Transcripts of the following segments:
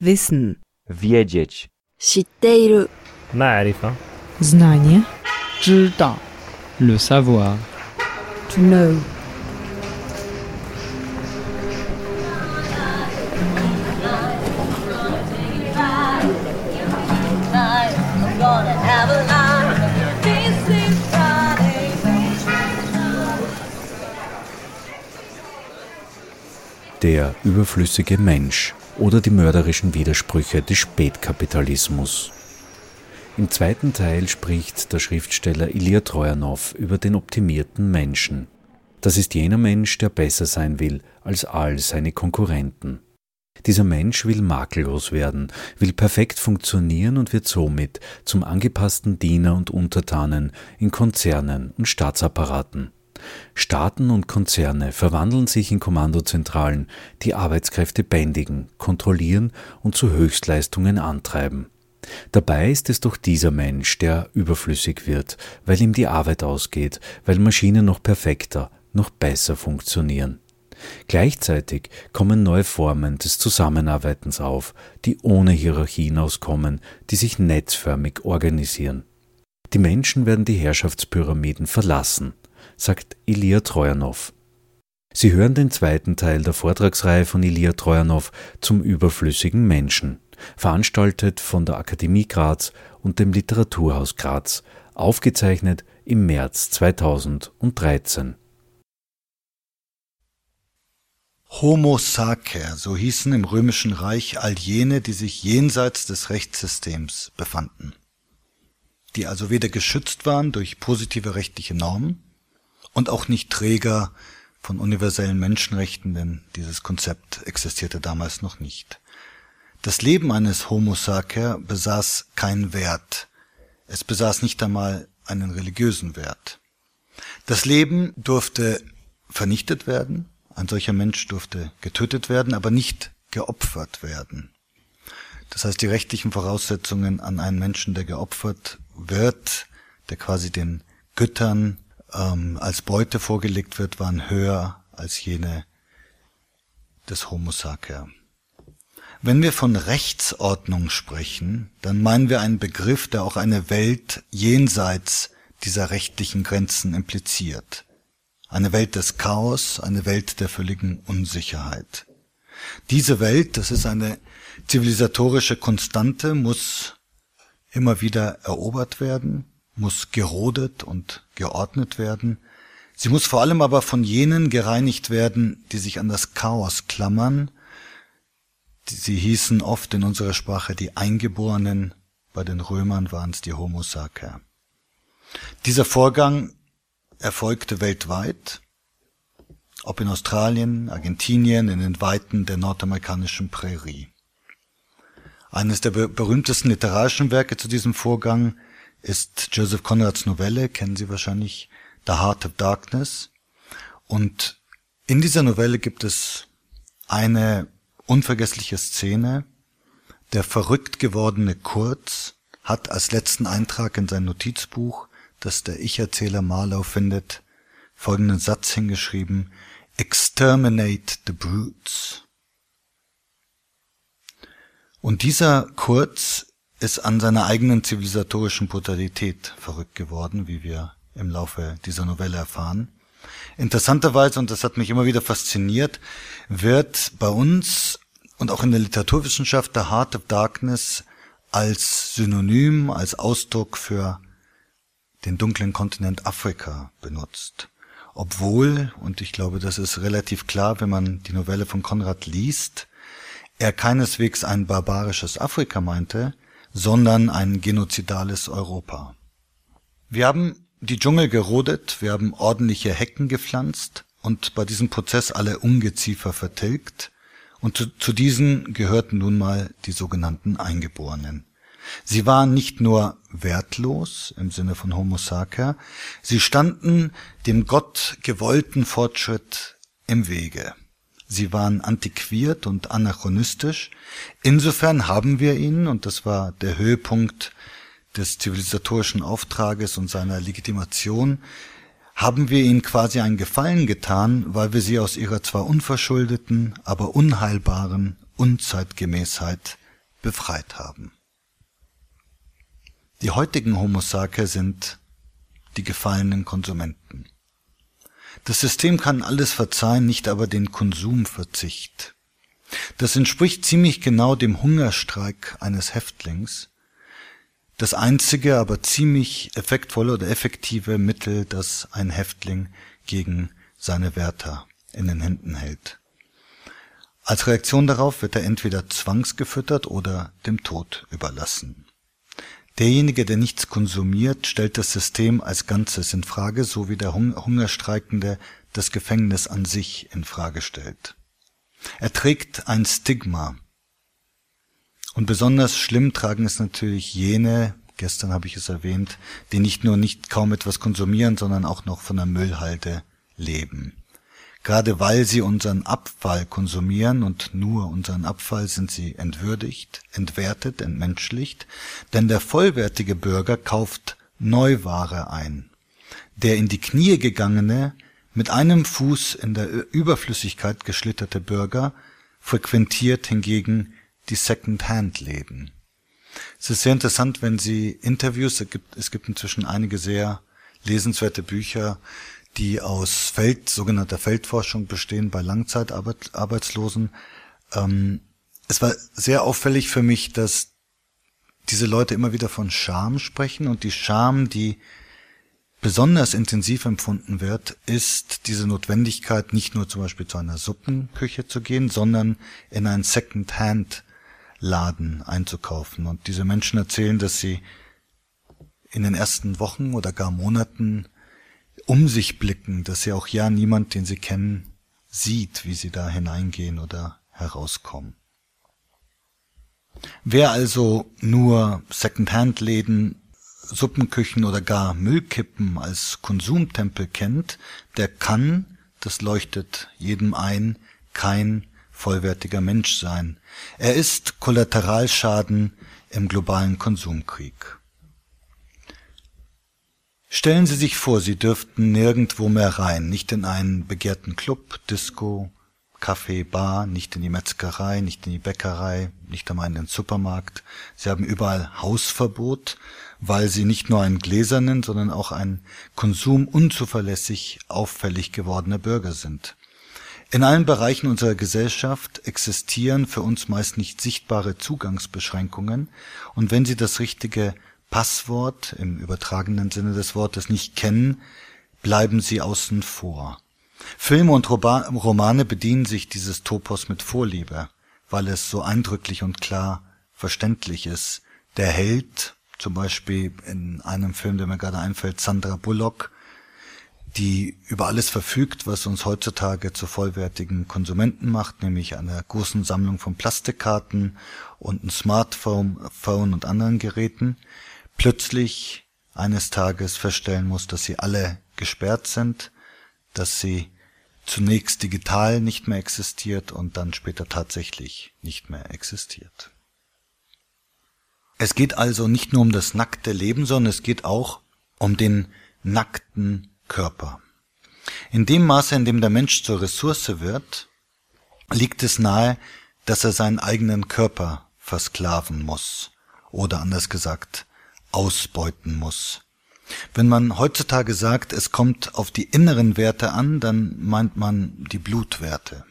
Wissen. wiedzieć, 知っている معرفة Знание. 知道，le savoir， To know. Der überflüssige Mensch oder die mörderischen Widersprüche des Spätkapitalismus. Im zweiten Teil spricht der Schriftsteller Ilya Trojanow über den optimierten Menschen. Das ist jener Mensch, der besser sein will als all seine Konkurrenten. Dieser Mensch will makellos werden, will perfekt funktionieren und wird somit zum angepassten Diener und Untertanen in Konzernen und Staatsapparaten. Staaten und Konzerne verwandeln sich in Kommandozentralen, die Arbeitskräfte bändigen, kontrollieren und zu Höchstleistungen antreiben. Dabei ist es doch dieser Mensch, der überflüssig wird, weil ihm die Arbeit ausgeht, weil Maschinen noch perfekter, noch besser funktionieren. Gleichzeitig kommen neue Formen des Zusammenarbeitens auf, die ohne Hierarchien auskommen, die sich netzförmig organisieren. Die Menschen werden die Herrschaftspyramiden verlassen, sagt Ilya Trojanow. Sie hören den zweiten Teil der Vortragsreihe von Ilya Trojanow zum überflüssigen Menschen, veranstaltet von der Akademie Graz und dem Literaturhaus Graz, aufgezeichnet im März 2013. Homo sacer, so hießen im römischen Reich all jene, die sich jenseits des Rechtssystems befanden, die also weder geschützt waren durch positive rechtliche Normen und auch nicht Träger von universellen Menschenrechten, denn dieses Konzept existierte damals noch nicht. Das Leben eines Homo sacer besaß keinen Wert. Es besaß nicht einmal einen religiösen Wert. Das Leben durfte vernichtet werden, ein solcher Mensch durfte getötet werden, aber nicht geopfert werden. Das heißt, die rechtlichen Voraussetzungen an einen Menschen, der geopfert wird, der quasi den Göttern ähm, als Beute vorgelegt wird, waren höher als jene des Homo sacer. Wenn wir von Rechtsordnung sprechen, dann meinen wir einen Begriff, der auch eine Welt jenseits dieser rechtlichen Grenzen impliziert. Eine Welt des Chaos, eine Welt der völligen Unsicherheit. Diese Welt, das ist eine zivilisatorische Konstante, muss immer wieder erobert werden, muss gerodet und geordnet werden. Sie muss vor allem aber von jenen gereinigt werden, die sich an das Chaos klammern. Sie hießen oft in unserer Sprache die Eingeborenen, bei den Römern waren es die Homo sacer. Dieser Vorgang erfolgte weltweit, ob in Australien, Argentinien, in den Weiten der nordamerikanischen Prärie. Eines der berühmtesten literarischen Werke zu diesem Vorgang ist Joseph Conrads Novelle, kennen Sie wahrscheinlich, The Heart of Darkness. Und in dieser Novelle gibt es eine unvergessliche Szene. Der verrückt gewordene Kurz hat als letzten Eintrag in sein Notizbuch, das der Ich-Erzähler Marlow findet, folgenden Satz hingeschrieben, Exterminate the brutes. Und dieser Kurz ist an seiner eigenen zivilisatorischen Brutalität verrückt geworden, wie wir im Laufe dieser Novelle erfahren. Interessanterweise, und das hat mich immer wieder fasziniert, wird bei uns und auch in der Literaturwissenschaft der Heart of Darkness als Synonym, als Ausdruck für den dunklen Kontinent Afrika benutzt. Obwohl, und ich glaube, das ist relativ klar, wenn man die Novelle von Konrad liest, er keineswegs ein barbarisches Afrika meinte, sondern ein genozidales Europa. Wir haben die Dschungel gerodet, wir haben ordentliche Hecken gepflanzt und bei diesem Prozess alle Ungeziefer vertilgt, und zu, zu diesen gehörten nun mal die sogenannten Eingeborenen. Sie waren nicht nur wertlos im Sinne von Homo sacer, sie standen dem Gott gewollten Fortschritt im Wege. Sie waren antiquiert und anachronistisch. Insofern haben wir ihnen, und das war der Höhepunkt des zivilisatorischen Auftrages und seiner Legitimation, haben wir ihnen quasi einen Gefallen getan, weil wir sie aus ihrer zwar unverschuldeten, aber unheilbaren Unzeitgemäßheit befreit haben. Die heutigen Homo sacer sind die gefallenen Konsumenten. Das System kann alles verzeihen, nicht aber den Konsumverzicht. Das entspricht ziemlich genau dem Hungerstreik eines Häftlings, das einzige, aber ziemlich effektvolle oder effektive Mittel, das ein Häftling gegen seine Wärter in den Händen hält. Als Reaktion darauf wird er entweder zwangsgefüttert oder dem Tod überlassen. Derjenige, der nichts konsumiert, stellt das System als Ganzes in Frage, so wie der Hungerstreikende das Gefängnis an sich in Frage stellt. Er trägt ein Stigma. Und besonders schlimm tragen es natürlich jene, gestern habe ich es erwähnt, die nicht nur nicht kaum etwas konsumieren, sondern auch noch von der Müllhalde leben. Gerade weil sie unseren Abfall konsumieren und nur unseren Abfall sind sie entwürdigt, entwertet, entmenschlicht, denn der vollwertige Bürger kauft Neuware ein. Der in die Knie gegangene, mit einem Fuß in der Überflüssigkeit geschlitterte Bürger frequentiert hingegen die Second-Hand-Läden. Es ist sehr interessant, wenn Sie Interviews, es gibt, es gibt inzwischen einige sehr lesenswerte Bücher, die aus Feld, sogenannter Feldforschung bestehen bei Langzeitarbeitslosen. Ähm, es war sehr auffällig für mich, dass diese Leute immer wieder von Scham sprechen und die Scham, die besonders intensiv empfunden wird, ist diese Notwendigkeit, nicht nur zum Beispiel zu einer Suppenküche zu gehen, sondern in einen Second-Hand-Laden einzukaufen. Und diese Menschen erzählen, dass sie in den ersten Wochen oder gar Monaten um sich blicken, dass ja auch ja niemand, den sie kennen, sieht, wie sie da hineingehen oder herauskommen. Wer also nur Secondhand-Läden, Suppenküchen oder gar Müllkippen als Konsumtempel kennt, der kann, das leuchtet jedem ein, kein vollwertiger Mensch sein. Er ist Kollateralschaden im globalen Konsumkrieg. Stellen Sie sich vor, Sie dürften nirgendwo mehr rein, nicht in einen begehrten Club, Disco, Café, Bar, nicht in die Metzgerei, nicht in die Bäckerei, nicht einmal in den Supermarkt. Sie haben überall Hausverbot, weil Sie nicht nur ein gläsernen, sondern auch ein Konsum unzuverlässig auffällig gewordener Bürger sind. In allen Bereichen unserer Gesellschaft existieren für uns meist nicht sichtbare Zugangsbeschränkungen, und wenn Sie das richtige Passwort im übertragenen Sinne des Wortes nicht kennen, bleiben sie außen vor. Filme und Romane bedienen sich dieses Topos mit Vorliebe, weil es so eindrücklich und klar verständlich ist. Der Held, zum Beispiel in einem Film, der mir gerade einfällt, Sandra Bullock, die über alles verfügt, was uns heutzutage zu vollwertigen Konsumenten macht, nämlich eine großen Sammlung von Plastikkarten und ein Smartphone Phone und anderen Geräten plötzlich eines Tages feststellen muss, dass sie alle gesperrt sind, dass sie zunächst digital nicht mehr existiert und dann später tatsächlich nicht mehr existiert. Es geht also nicht nur um das nackte Leben, sondern es geht auch um den nackten Körper. In dem Maße, in dem der Mensch zur Ressource wird, liegt es nahe, dass er seinen eigenen Körper versklaven muss. Oder anders gesagt, ausbeuten muss. Wenn man heutzutage sagt, es kommt auf die inneren Werte an, dann meint man die Blutwerte.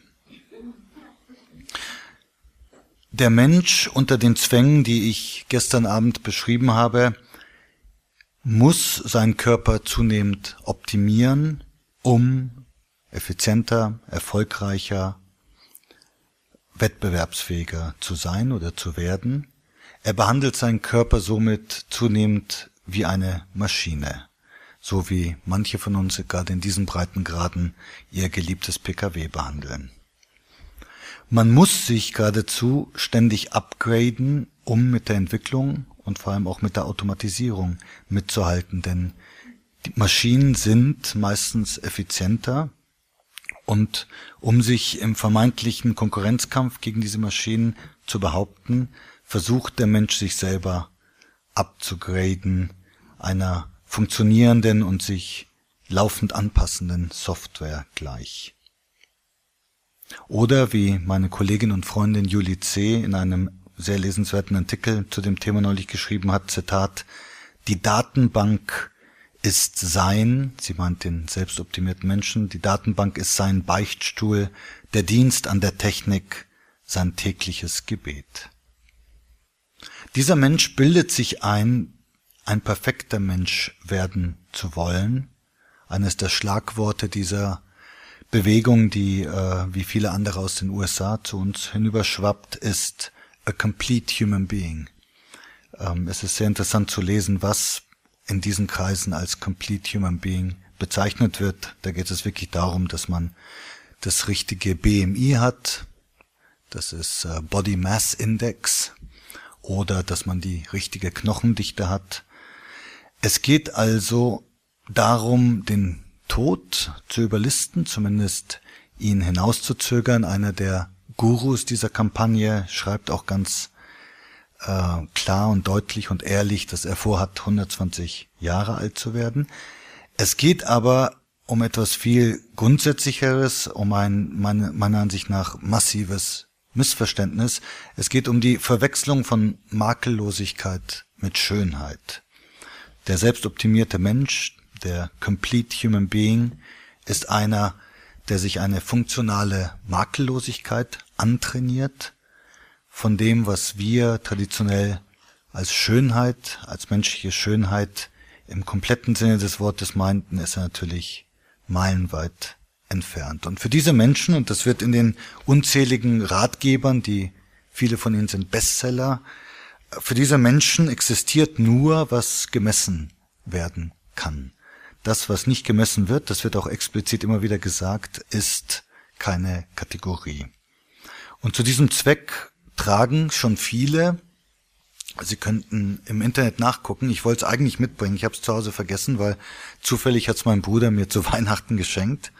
Der Mensch unter den Zwängen, die ich gestern Abend beschrieben habe, muss seinen Körper zunehmend optimieren, um effizienter, erfolgreicher, wettbewerbsfähiger zu sein oder zu werden. Er behandelt seinen Körper somit zunehmend wie eine Maschine, so wie manche von uns gerade in diesen Breitengraden ihr geliebtes Pkw behandeln. Man muss sich geradezu ständig upgraden, um mit der Entwicklung und vor allem auch mit der Automatisierung mitzuhalten, denn die Maschinen sind meistens effizienter und um sich im vermeintlichen Konkurrenzkampf gegen diese Maschinen zu behaupten, versucht der Mensch sich selber abzugraden einer funktionierenden und sich laufend anpassenden Software gleich. Oder wie meine Kollegin und Freundin Julie C. in einem sehr lesenswerten Artikel zu dem Thema neulich geschrieben hat, Zitat, die Datenbank ist sein, sie meint den selbstoptimierten Menschen, die Datenbank ist sein Beichtstuhl, der Dienst an der Technik, sein tägliches Gebet. Dieser Mensch bildet sich ein, ein perfekter Mensch werden zu wollen. Eines der Schlagworte dieser Bewegung, die äh, wie viele andere aus den USA zu uns hinüberschwappt, ist a complete human being. Ähm, es ist sehr interessant zu lesen, was in diesen Kreisen als complete human being bezeichnet wird. Da geht es wirklich darum, dass man das richtige BMI hat, das ist äh, Body Mass Index, oder dass man die richtige Knochendichte hat. Es geht also darum, den Tod zu überlisten, zumindest ihn hinauszuzögern. Einer der Gurus dieser Kampagne schreibt auch ganz äh, klar und deutlich und ehrlich, dass er vorhat, 120 Jahre alt zu werden. Es geht aber um etwas viel Grundsätzlicheres, um ein meine, meiner Ansicht nach massives Missverständnis. Es geht um die Verwechslung von Makellosigkeit mit Schönheit. Der selbstoptimierte Mensch, der Complete Human Being, ist einer, der sich eine funktionale Makellosigkeit antrainiert, von dem, was wir traditionell als Schönheit, als menschliche Schönheit im kompletten Sinne des Wortes meinten, ist er natürlich meilenweit entfernt. Und für diese Menschen, und das wird in den unzähligen Ratgebern, die viele von ihnen sind Bestseller, für diese Menschen existiert nur, was gemessen werden kann. Das, was nicht gemessen wird, das wird auch explizit immer wieder gesagt, ist keine Kategorie. Und zu diesem Zweck tragen schon viele, Sie könnten im Internet nachgucken. Ich wollte es eigentlich mitbringen. Ich habe es zu Hause vergessen, weil zufällig hat es mein Bruder mir zu Weihnachten geschenkt.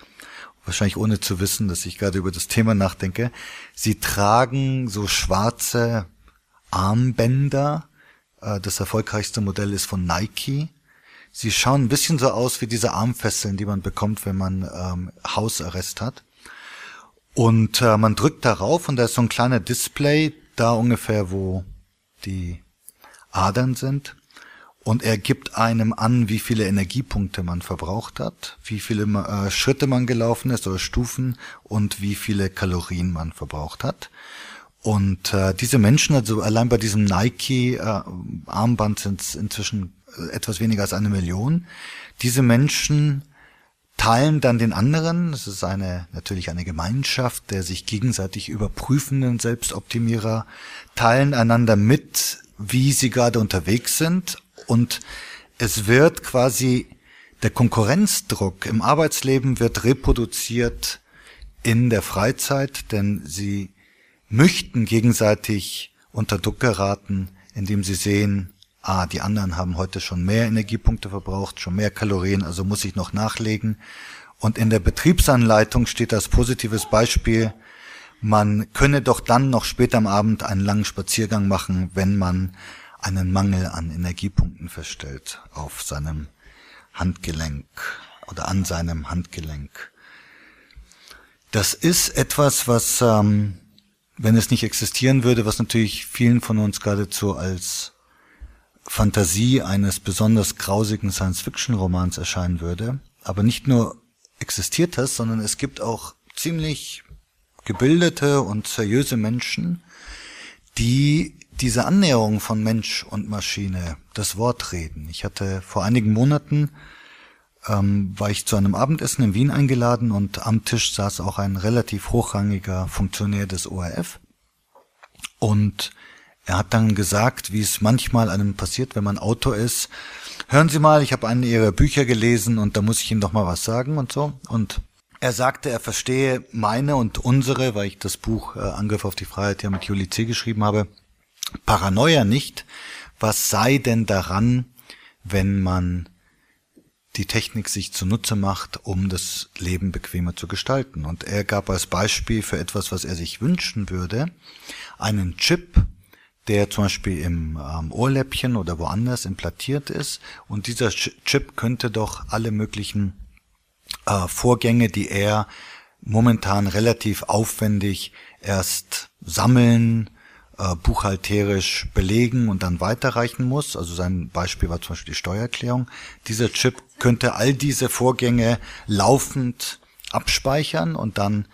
Wahrscheinlich ohne zu wissen, dass ich gerade über das Thema nachdenke. Sie tragen so schwarze Armbänder. Äh, das erfolgreichste Modell ist von Nike. Sie schauen ein bisschen so aus wie diese Armfesseln, die man bekommt, wenn man ähm, Hausarrest hat. Und äh, man drückt darauf und da ist so ein kleiner Display, da ungefähr, wo die Adern sind. Und er gibt einem an, wie viele Energiepunkte man verbraucht hat, wie viele äh, Schritte man gelaufen ist oder Stufen und wie viele Kalorien man verbraucht hat. Und äh, diese Menschen, also allein bei diesem Nike-Armband äh, sind es inzwischen äh, etwas weniger als eine Million. Diese Menschen teilen dann den anderen, es ist eine, natürlich eine Gemeinschaft der sich gegenseitig überprüfenden Selbstoptimierer, teilen einander mit, wie sie gerade unterwegs sind und es wird quasi der Konkurrenzdruck im Arbeitsleben wird reproduziert in der Freizeit, denn sie möchten gegenseitig unter Druck geraten, indem sie sehen, ah, die anderen haben heute schon mehr Energiepunkte verbraucht, schon mehr Kalorien, also muss ich noch nachlegen. Und in der Betriebsanleitung steht das positives Beispiel, man könne doch dann noch später am Abend einen langen Spaziergang machen, wenn man einen Mangel an Energiepunkten feststellt auf seinem Handgelenk oder an seinem Handgelenk. Das ist etwas, was, ähm, wenn es nicht existieren würde, was natürlich vielen von uns geradezu als Fantasie eines besonders grausigen Science-Fiction-Romans erscheinen würde. Aber nicht nur existiert das, sondern es gibt auch ziemlich gebildete und seriöse Menschen, die diese Annäherung von Mensch und Maschine das Wort reden. Ich hatte vor einigen Monaten ähm, war ich zu einem Abendessen in Wien eingeladen und am Tisch saß auch ein relativ hochrangiger Funktionär des ORF und er hat dann gesagt, wie es manchmal einem passiert, wenn man Autor ist. Hören Sie mal, ich habe einen Ihrer Bücher gelesen und da muss ich Ihnen doch mal was sagen und so. Und er sagte, er verstehe meine und unsere, weil ich das Buch äh, Angriff auf die Freiheit ja mit Juli C. geschrieben habe, Paranoia nicht. Was sei denn daran, wenn man die Technik sich zunutze macht, um das Leben bequemer zu gestalten. Und er gab als Beispiel für etwas, was er sich wünschen würde, einen Chip, der zum Beispiel im ähm, Ohrläppchen oder woanders implantiert ist. Und dieser Chip könnte doch alle möglichen äh, Vorgänge, die er momentan relativ aufwendig erst sammeln, äh, buchhalterisch belegen und dann weiterreichen muss. Also sein Beispiel war zum Beispiel die Steuererklärung. Dieser Chip könnte all diese Vorgänge laufend abspeichern und dann,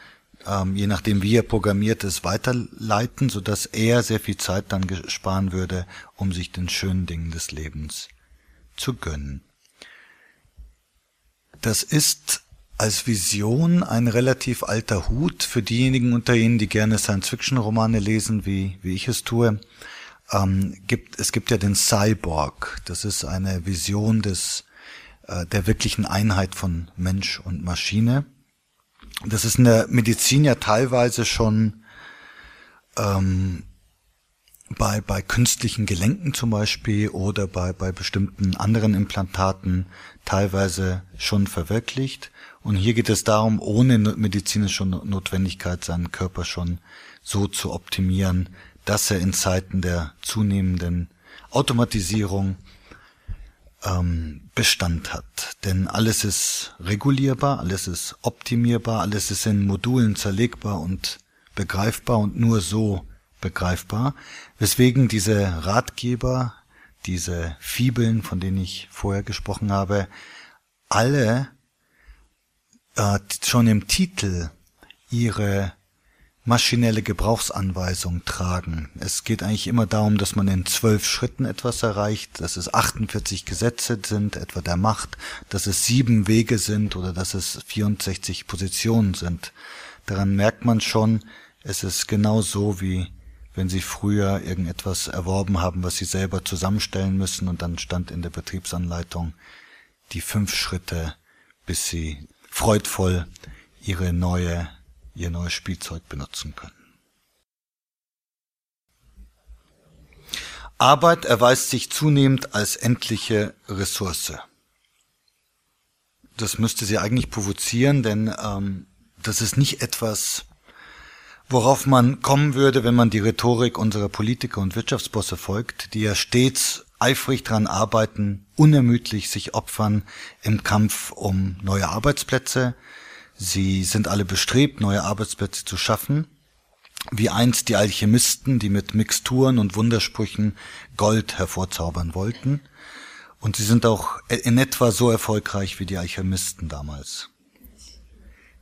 ähm, je nachdem wie er programmiert ist, weiterleiten, sodass er sehr viel Zeit dann sparen würde, um sich den schönen Dingen des Lebens zu gönnen. Das ist als Vision ein relativ alter Hut für diejenigen unter Ihnen, die gerne Science-Fiction-Romane lesen, wie, wie ich es tue. Ähm, gibt, es gibt ja den Cyborg. Das ist eine Vision des, äh, der wirklichen Einheit von Mensch und Maschine. Das ist in der Medizin ja teilweise schon ähm, bei, bei künstlichen Gelenken zum Beispiel oder bei, bei bestimmten anderen Implantaten teilweise schon verwirklicht. Und hier geht es darum, ohne medizinische Notwendigkeit seinen Körper schon so zu optimieren, dass er in Zeiten der zunehmenden Automatisierung ähm, Bestand hat. Denn alles ist regulierbar, alles ist optimierbar, alles ist in Modulen zerlegbar und begreifbar und nur so begreifbar, weswegen diese Ratgeber, diese Fibeln, von denen ich vorher gesprochen habe, alle äh, schon im Titel ihre maschinelle Gebrauchsanweisung tragen. Es geht eigentlich immer darum, dass man in zwölf Schritten etwas erreicht, dass es 48 Gesetze sind, etwa der Macht, dass es sieben Wege sind oder dass es 64 Positionen sind. Daran merkt man schon, es ist genau so, wie wenn Sie früher irgendetwas erworben haben, was Sie selber zusammenstellen müssen und dann stand in der Betriebsanleitung die fünf Schritte, bis Sie freudvoll ihre neue, ihr neues Spielzeug benutzen können. Arbeit erweist sich zunehmend als endliche Ressource. Das müsste sie eigentlich provozieren, denn ähm, das ist nicht etwas, worauf man kommen würde, wenn man die Rhetorik unserer Politiker und Wirtschaftsbosse folgt, die ja stets eifrig dran arbeiten, unermüdlich sich opfern im Kampf um neue Arbeitsplätze. Sie sind alle bestrebt, neue Arbeitsplätze zu schaffen, wie einst die Alchemisten, die mit Mixturen und Wundersprüchen Gold hervorzaubern wollten. Und sie sind auch in etwa so erfolgreich wie die Alchemisten damals.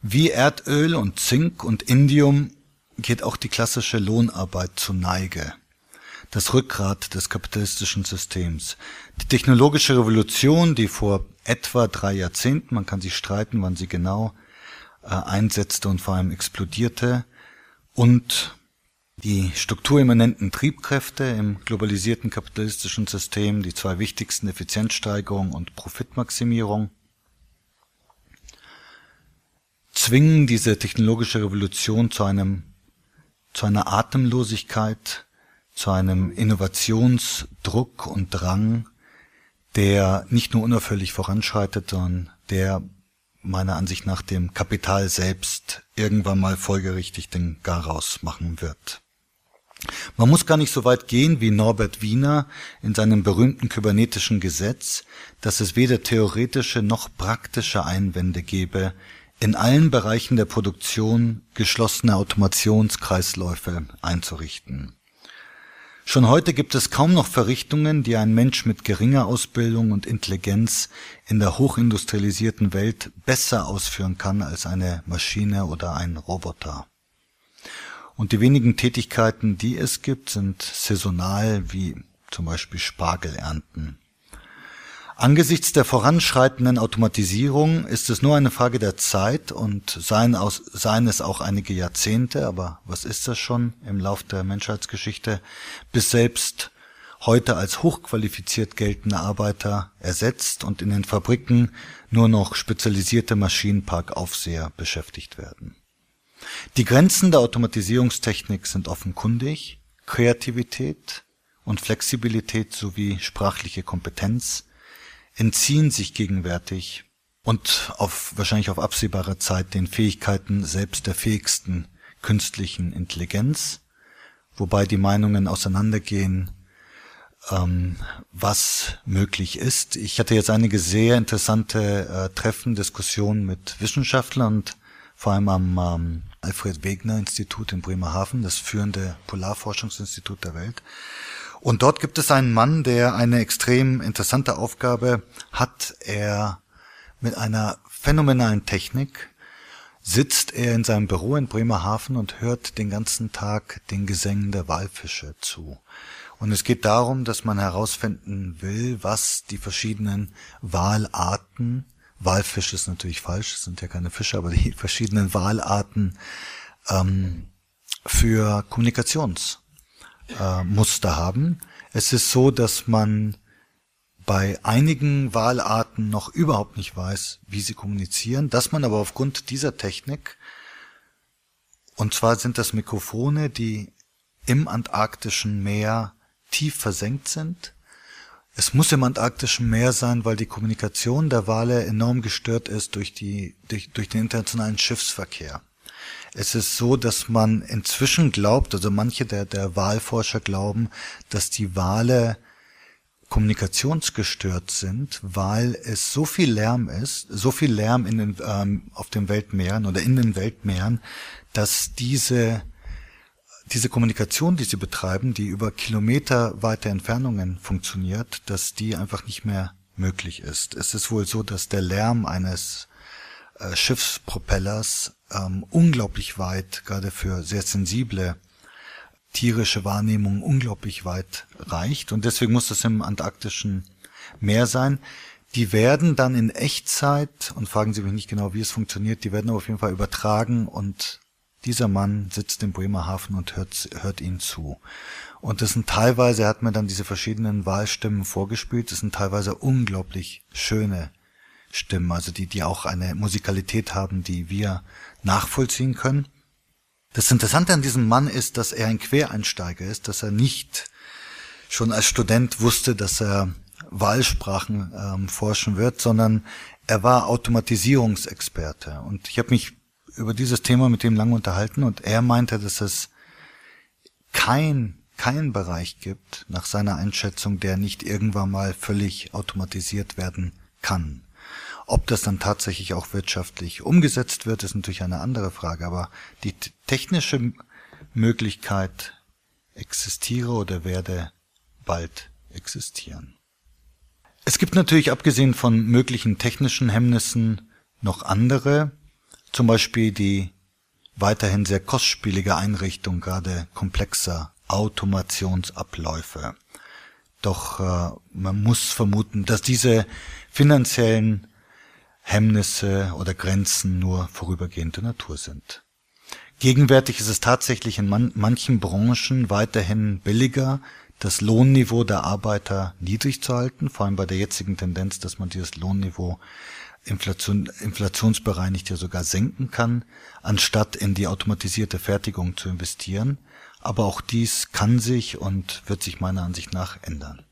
Wie Erdöl und Zink und Indium geht auch die klassische Lohnarbeit zu Neige das Rückgrat des kapitalistischen Systems. Die technologische Revolution, die vor etwa drei Jahrzehnten, man kann sich streiten, wann sie genau äh, einsetzte und vor allem explodierte, und die strukturimmanenten Triebkräfte im globalisierten kapitalistischen System, die zwei wichtigsten Effizienzsteigerung und Profitmaximierung, zwingen diese technologische Revolution zu einem, zu einer Atemlosigkeit, zu einem Innovationsdruck und Drang, der nicht nur unaufhörlich voranschreitet, sondern der meiner Ansicht nach dem Kapital selbst irgendwann mal folgerichtig den Garaus machen wird. Man muss gar nicht so weit gehen wie Norbert Wiener in seinem berühmten kybernetischen Gesetz, dass es weder theoretische noch praktische Einwände gebe, in allen Bereichen der Produktion geschlossene Automationskreisläufe einzurichten. Schon heute gibt es kaum noch Verrichtungen, die ein Mensch mit geringer Ausbildung und Intelligenz in der hochindustrialisierten Welt besser ausführen kann als eine Maschine oder ein Roboter. Und die wenigen Tätigkeiten, die es gibt, sind saisonal wie zum Beispiel Spargel ernten. Angesichts der voranschreitenden Automatisierung ist es nur eine Frage der Zeit und seien, aus, seien es auch einige Jahrzehnte, aber was ist das schon im Lauf der Menschheitsgeschichte, bis selbst heute als hochqualifiziert geltende Arbeiter ersetzt und in den Fabriken nur noch spezialisierte Maschinenparkaufseher beschäftigt werden. Die Grenzen der Automatisierungstechnik sind offenkundig, Kreativität und Flexibilität sowie sprachliche Kompetenz entziehen sich gegenwärtig und auf wahrscheinlich auf absehbare Zeit den Fähigkeiten selbst der fähigsten künstlichen Intelligenz, wobei die Meinungen auseinandergehen, ähm, was möglich ist. Ich hatte jetzt einige sehr interessante äh, Treffen, Diskussionen mit Wissenschaftlern und vor allem am ähm, Alfred Wegener Institut in Bremerhaven, das führende Polarforschungsinstitut der Welt. Und dort gibt es einen Mann, der eine extrem interessante Aufgabe hat. Er mit einer phänomenalen Technik sitzt er in seinem Büro in Bremerhaven und hört den ganzen Tag den Gesängen der Walfische zu. Und es geht darum, dass man herausfinden will, was die verschiedenen Walarten, Walfisch ist natürlich falsch, es sind ja keine Fische, aber die verschiedenen Walarten ähm, für Kommunikationsmuster äh, haben. Es ist so, dass man bei einigen Wahlarten noch überhaupt nicht weiß, wie sie kommunizieren, dass man aber aufgrund dieser Technik, und zwar sind das Mikrofone, die im antarktischen Meer tief versenkt sind. Es muss im antarktischen Meer sein, weil die Kommunikation der Wale enorm gestört ist durch, die, durch, durch den internationalen Schiffsverkehr. Es ist so, dass man inzwischen glaubt, also manche der, der Walforscher glauben, dass die Wale kommunikationsgestört sind, weil es so viel Lärm ist, so viel Lärm in den, ähm, auf den Weltmeeren oder in den Weltmeeren, dass diese diese Kommunikation, die sie betreiben, die über kilometerweite Entfernungen funktioniert, dass die einfach nicht mehr möglich ist. Es ist wohl so, dass der Lärm eines äh, Schiffspropellers ähm, unglaublich weit, gerade für sehr sensible tierische Wahrnehmung unglaublich weit reicht. Und deswegen muss das im antarktischen Meer sein. Die werden dann in Echtzeit, und fragen Sie mich nicht genau, wie es funktioniert, die werden auf jeden Fall übertragen und dieser Mann sitzt im Bremerhaven und hört, hört ihnen zu. Und das sind teilweise, er hat mir dann diese verschiedenen Wahlstimmen vorgespielt, das sind teilweise unglaublich schöne Stimmen, also die, die auch eine Musikalität haben, die wir nachvollziehen können. Das Interessante an diesem Mann ist, dass er ein Quereinsteiger ist, dass er nicht schon als Student wusste, dass er Wahlsprachen ähm, forschen wird, sondern er war Automatisierungsexperte. Und ich habe mich über dieses Thema mit ihm lange unterhalten und er meinte, dass es kein keinen Bereich gibt, nach seiner Einschätzung, der nicht irgendwann mal völlig automatisiert werden kann. Ob das dann tatsächlich auch wirtschaftlich umgesetzt wird, ist natürlich eine andere Frage, aber die technische Möglichkeit existiere oder werde bald existieren. Es gibt natürlich abgesehen von möglichen technischen Hemmnissen noch andere, zum Beispiel die weiterhin sehr kostspielige Einrichtung gerade komplexer Automationsabläufe. Doch äh, man muss vermuten, dass diese finanziellen Hemmnisse oder Grenzen nur vorübergehende Natur sind. Gegenwärtig ist es tatsächlich in man manchen Branchen weiterhin billiger, das Lohnniveau der Arbeiter niedrig zu halten, vor allem bei der jetzigen Tendenz, dass man dieses Lohnniveau Inflation, inflationsbereinigt ja sogar senken kann, anstatt in die automatisierte Fertigung zu investieren. Aber auch dies kann sich und wird sich meiner Ansicht nach ändern.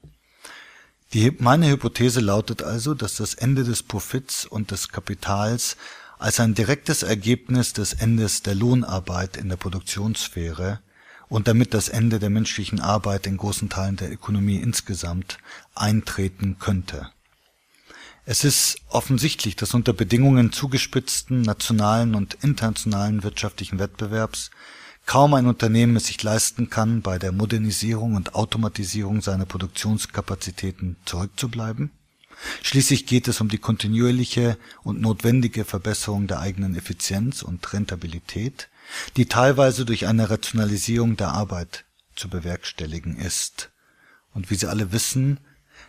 Die, meine Hypothese lautet also, dass das Ende des Profits und des Kapitals als ein direktes Ergebnis des Endes der Lohnarbeit in der Produktionssphäre und damit das Ende der menschlichen Arbeit in großen Teilen der Ökonomie insgesamt eintreten könnte. Es ist offensichtlich, dass unter Bedingungen zugespitzten nationalen und internationalen wirtschaftlichen Wettbewerbs kaum ein Unternehmen es sich leisten kann, bei der Modernisierung und Automatisierung seiner Produktionskapazitäten zurückzubleiben. Schließlich geht es um die kontinuierliche und notwendige Verbesserung der eigenen Effizienz und Rentabilität, die teilweise durch eine Rationalisierung der Arbeit zu bewerkstelligen ist. Und wie Sie alle wissen,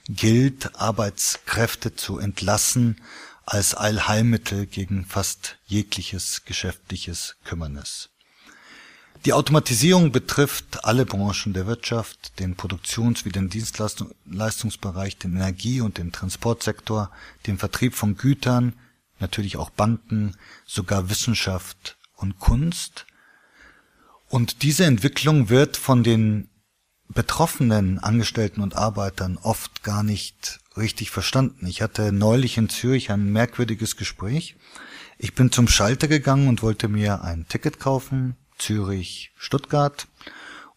gilt, Arbeitskräfte zu entlassen als Allheilmittel gegen fast jegliches geschäftliches Kümmernis. Die Automatisierung betrifft alle Branchen der Wirtschaft, den Produktions- wie den Dienstleistungsbereich, den Energie- und den Transportsektor, den Vertrieb von Gütern, natürlich auch Banken, sogar Wissenschaft und Kunst. Und diese Entwicklung wird von den betroffenen Angestellten und Arbeitern oft gar nicht richtig verstanden. Ich hatte neulich in Zürich ein merkwürdiges Gespräch. Ich bin zum Schalter gegangen und wollte mir ein Ticket kaufen Zürich, Stuttgart.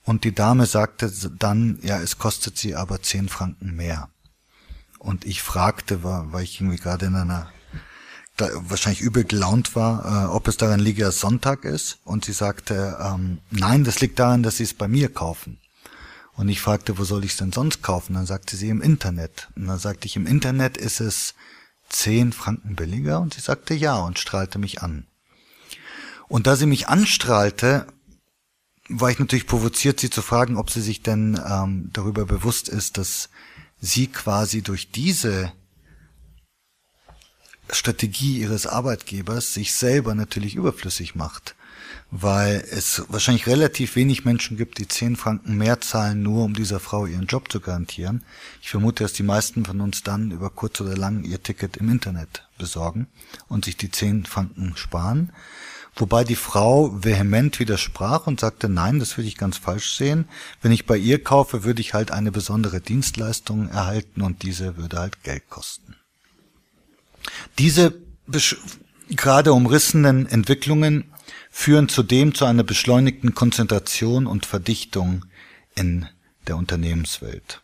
Und die Dame sagte dann, ja, es kostet sie aber zehn Franken mehr. Und ich fragte, weil ich irgendwie gerade in einer da wahrscheinlich übel gelaunt war, äh, ob es daran liege, dass Sonntag ist. Und sie sagte, ähm, nein, das liegt daran, dass sie es bei mir kaufen. Und ich fragte, wo soll ich es denn sonst kaufen? Dann sagte sie im Internet. Und dann sagte ich, im Internet ist es zehn Franken billiger. Und sie sagte ja und strahlte mich an. Und da sie mich anstrahlte, war ich natürlich provoziert, sie zu fragen, ob sie sich denn ähm, darüber bewusst ist, dass sie quasi durch diese Strategie ihres Arbeitgebers sich selber natürlich überflüssig macht, weil es wahrscheinlich relativ wenig Menschen gibt, die 10 Franken mehr zahlen, nur um dieser Frau ihren Job zu garantieren. Ich vermute, dass die meisten von uns dann über kurz oder lang ihr Ticket im Internet besorgen und sich die 10 Franken sparen. Wobei die Frau vehement widersprach und sagte, nein, das würde ich ganz falsch sehen. Wenn ich bei ihr kaufe, würde ich halt eine besondere Dienstleistung erhalten und diese würde halt Geld kosten. Diese gerade umrissenen Entwicklungen führen zudem zu einer beschleunigten Konzentration und Verdichtung in der Unternehmenswelt.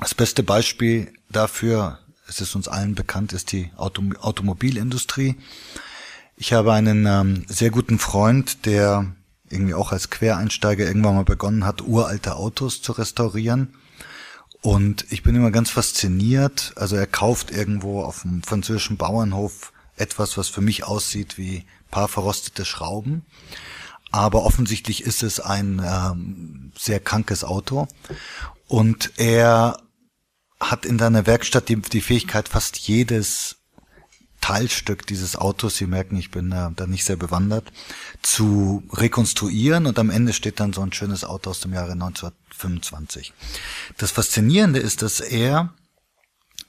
Das beste Beispiel dafür, es ist uns allen bekannt, ist die Autom Automobilindustrie. Ich habe einen ähm, sehr guten Freund, der irgendwie auch als Quereinsteiger irgendwann mal begonnen hat, uralte Autos zu restaurieren. Und ich bin immer ganz fasziniert. Also er kauft irgendwo auf dem französischen Bauernhof etwas, was für mich aussieht wie paar verrostete Schrauben. Aber offensichtlich ist es ein ähm, sehr krankes Auto. Und er hat in seiner Werkstatt die, die Fähigkeit, fast jedes Teilstück dieses Autos, Sie merken, ich bin äh, da nicht sehr bewandert, zu rekonstruieren und am Ende steht dann so ein schönes Auto aus dem Jahre 1925. Das Faszinierende ist, dass er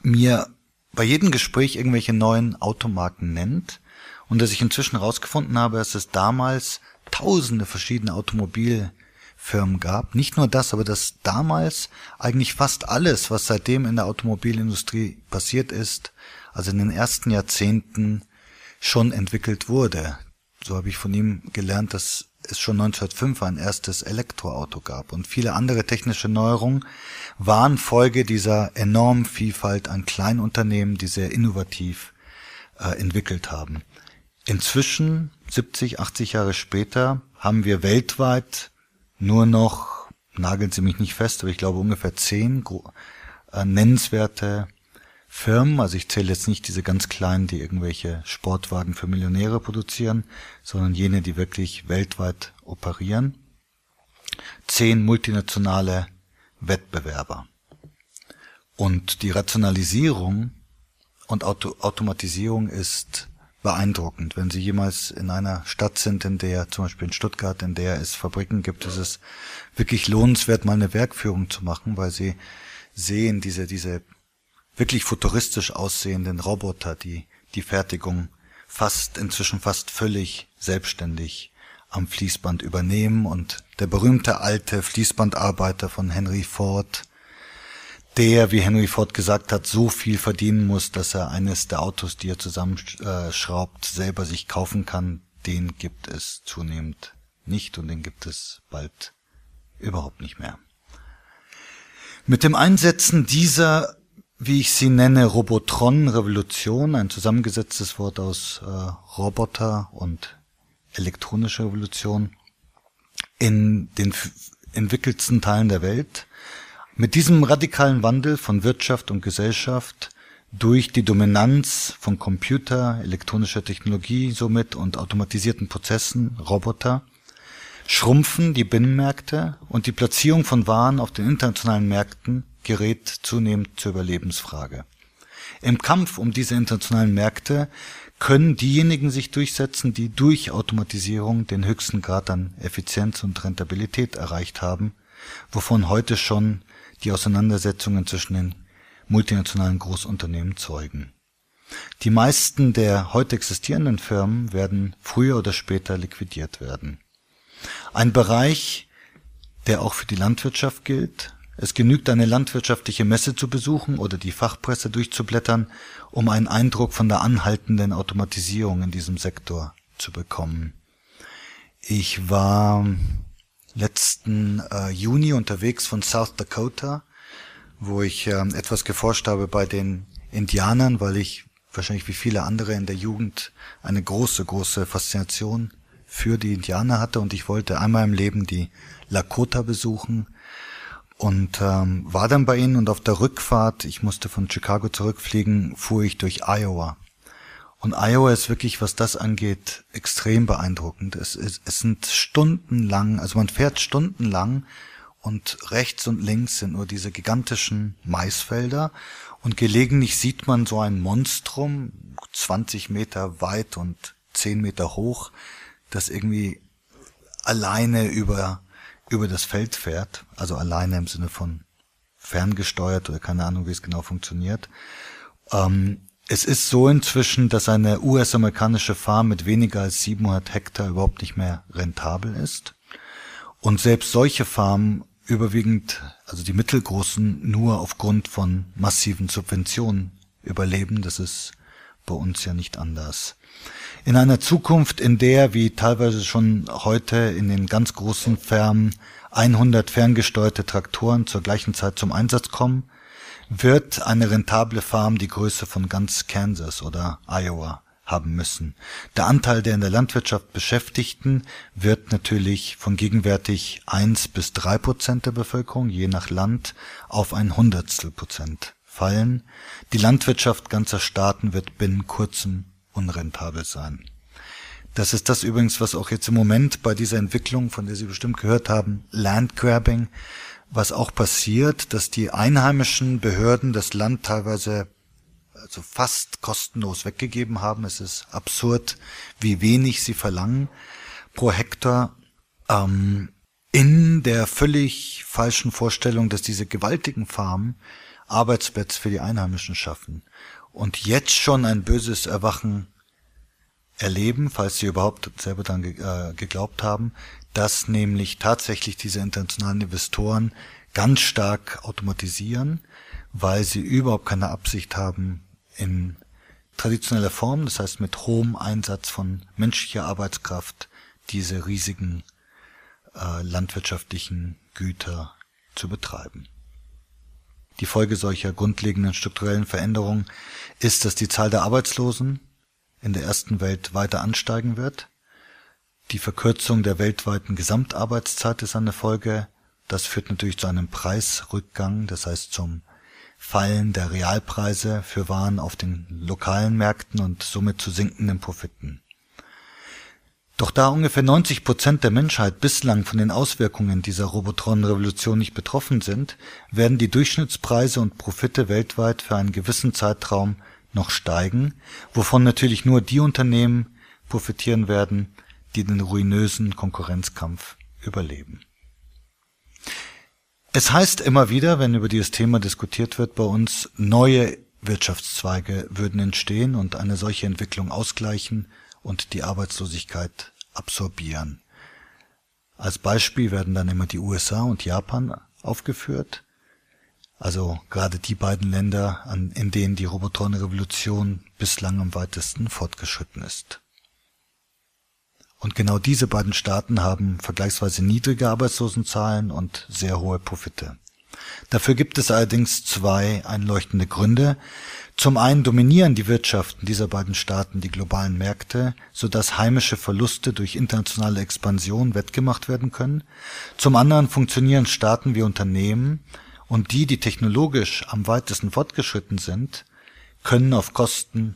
mir bei jedem Gespräch irgendwelche neuen Automarken nennt und dass ich inzwischen herausgefunden habe, dass es damals tausende verschiedene Automobilfirmen gab. Nicht nur das, aber dass damals eigentlich fast alles, was seitdem in der Automobilindustrie passiert ist, also in den ersten Jahrzehnten schon entwickelt wurde. So habe ich von ihm gelernt, dass es schon 1905 ein erstes Elektroauto gab und viele andere technische Neuerungen waren Folge dieser enormen Vielfalt an Kleinunternehmen, die sehr innovativ äh, entwickelt haben. Inzwischen, 70, 80 Jahre später, haben wir weltweit nur noch, nageln Sie mich nicht fest, aber ich glaube ungefähr zehn äh, nennenswerte Firmen, also ich zähle jetzt nicht diese ganz kleinen, die irgendwelche Sportwagen für Millionäre produzieren, sondern jene, die wirklich weltweit operieren. Zehn multinationale Wettbewerber. Und die Rationalisierung und Auto Automatisierung ist beeindruckend. Wenn Sie jemals in einer Stadt sind, in der, zum Beispiel in Stuttgart, in der es Fabriken gibt, ist es wirklich lohnenswert, mal eine Werkführung zu machen, weil Sie sehen diese, diese wirklich futuristisch aussehenden Roboter, die die Fertigung fast, inzwischen fast völlig selbstständig am Fließband übernehmen und der berühmte alte Fließbandarbeiter von Henry Ford, der, wie Henry Ford gesagt hat, so viel verdienen muss, dass er eines der Autos, die er zusammenschraubt, selber sich kaufen kann, den gibt es zunehmend nicht und den gibt es bald überhaupt nicht mehr. Mit dem Einsetzen dieser wie ich sie nenne, Robotron-Revolution, ein zusammengesetztes Wort aus äh, Roboter und elektronische Revolution in den entwickelsten Teilen der Welt. Mit diesem radikalen Wandel von Wirtschaft und Gesellschaft durch die Dominanz von Computer, elektronischer Technologie somit und automatisierten Prozessen, Roboter, schrumpfen die Binnenmärkte und die Platzierung von Waren auf den internationalen Märkten gerät zunehmend zur Überlebensfrage. Im Kampf um diese internationalen Märkte können diejenigen sich durchsetzen, die durch Automatisierung den höchsten Grad an Effizienz und Rentabilität erreicht haben, wovon heute schon die Auseinandersetzungen zwischen den multinationalen Großunternehmen zeugen. Die meisten der heute existierenden Firmen werden früher oder später liquidiert werden. Ein Bereich, der auch für die Landwirtschaft gilt, es genügt, eine landwirtschaftliche Messe zu besuchen oder die Fachpresse durchzublättern, um einen Eindruck von der anhaltenden Automatisierung in diesem Sektor zu bekommen. Ich war letzten äh, Juni unterwegs von South Dakota, wo ich äh, etwas geforscht habe bei den Indianern, weil ich wahrscheinlich wie viele andere in der Jugend eine große, große Faszination für die Indianer hatte und ich wollte einmal im Leben die Lakota besuchen und ähm, war dann bei ihnen und auf der Rückfahrt, ich musste von Chicago zurückfliegen, fuhr ich durch Iowa. Und Iowa ist wirklich, was das angeht, extrem beeindruckend. Es, es, es sind stundenlang, also man fährt stundenlang und rechts und links sind nur diese gigantischen Maisfelder und gelegentlich sieht man so ein Monstrum, 20 Meter weit und 10 Meter hoch, das irgendwie alleine über, über das Feld fährt, also alleine im Sinne von ferngesteuert oder keine Ahnung, wie es genau funktioniert. Ähm, es ist so inzwischen, dass eine US-amerikanische Farm mit weniger als 700 Hektar überhaupt nicht mehr rentabel ist. Und selbst solche Farmen überwiegend, also die mittelgroßen, nur aufgrund von massiven Subventionen überleben. Das ist bei uns ja nicht anders. In einer Zukunft, in der, wie teilweise schon heute in den ganz großen Firmen, 100 ferngesteuerte Traktoren zur gleichen Zeit zum Einsatz kommen, wird eine rentable Farm die Größe von ganz Kansas oder Iowa haben müssen. Der Anteil der in der Landwirtschaft Beschäftigten wird natürlich von gegenwärtig eins bis drei Prozent der Bevölkerung, je nach Land, auf ein Hundertstel Prozent fallen. Die Landwirtschaft ganzer Staaten wird binnen kurzem unrentabel sein. Das ist das übrigens, was auch jetzt im Moment bei dieser Entwicklung, von der Sie bestimmt gehört haben, Landgrabbing, was auch passiert, dass die einheimischen Behörden das Land teilweise also fast kostenlos weggegeben haben. Es ist absurd, wie wenig sie verlangen pro Hektar. Ähm, in der völlig falschen Vorstellung, dass diese gewaltigen Farmen Arbeitsplätze für die Einheimischen schaffen und jetzt schon ein böses Erwachen erleben, falls sie überhaupt selber dann äh, geglaubt haben, dass nämlich tatsächlich diese internationalen Investoren ganz stark automatisieren, weil sie überhaupt keine Absicht haben, in traditioneller Form, das heißt mit hohem Einsatz von menschlicher Arbeitskraft, diese riesigen äh, landwirtschaftlichen Güter zu betreiben. Die Folge solcher grundlegenden strukturellen Veränderungen ist, dass die Zahl der Arbeitslosen in der ersten Welt weiter ansteigen wird. Die Verkürzung der weltweiten Gesamtarbeitszeit ist eine Folge. Das führt natürlich zu einem Preisrückgang, das heißt zum Fallen der Realpreise für Waren auf den lokalen Märkten und somit zu sinkenden Profiten. Doch da ungefähr 90 Prozent der Menschheit bislang von den Auswirkungen dieser Robotronenrevolution nicht betroffen sind, werden die Durchschnittspreise und Profite weltweit für einen gewissen Zeitraum noch steigen, wovon natürlich nur die Unternehmen profitieren werden, die den ruinösen Konkurrenzkampf überleben. Es heißt immer wieder, wenn über dieses Thema diskutiert wird bei uns, neue Wirtschaftszweige würden entstehen und eine solche Entwicklung ausgleichen und die Arbeitslosigkeit absorbieren. Als Beispiel werden dann immer die USA und Japan aufgeführt. Also gerade die beiden Länder, in denen die Roboterrevolution bislang am weitesten fortgeschritten ist. Und genau diese beiden Staaten haben vergleichsweise niedrige Arbeitslosenzahlen und sehr hohe Profite. Dafür gibt es allerdings zwei einleuchtende Gründe. Zum einen dominieren die Wirtschaften dieser beiden Staaten die globalen Märkte, sodass heimische Verluste durch internationale Expansion wettgemacht werden können. Zum anderen funktionieren Staaten wie Unternehmen und die, die technologisch am weitesten fortgeschritten sind, können auf Kosten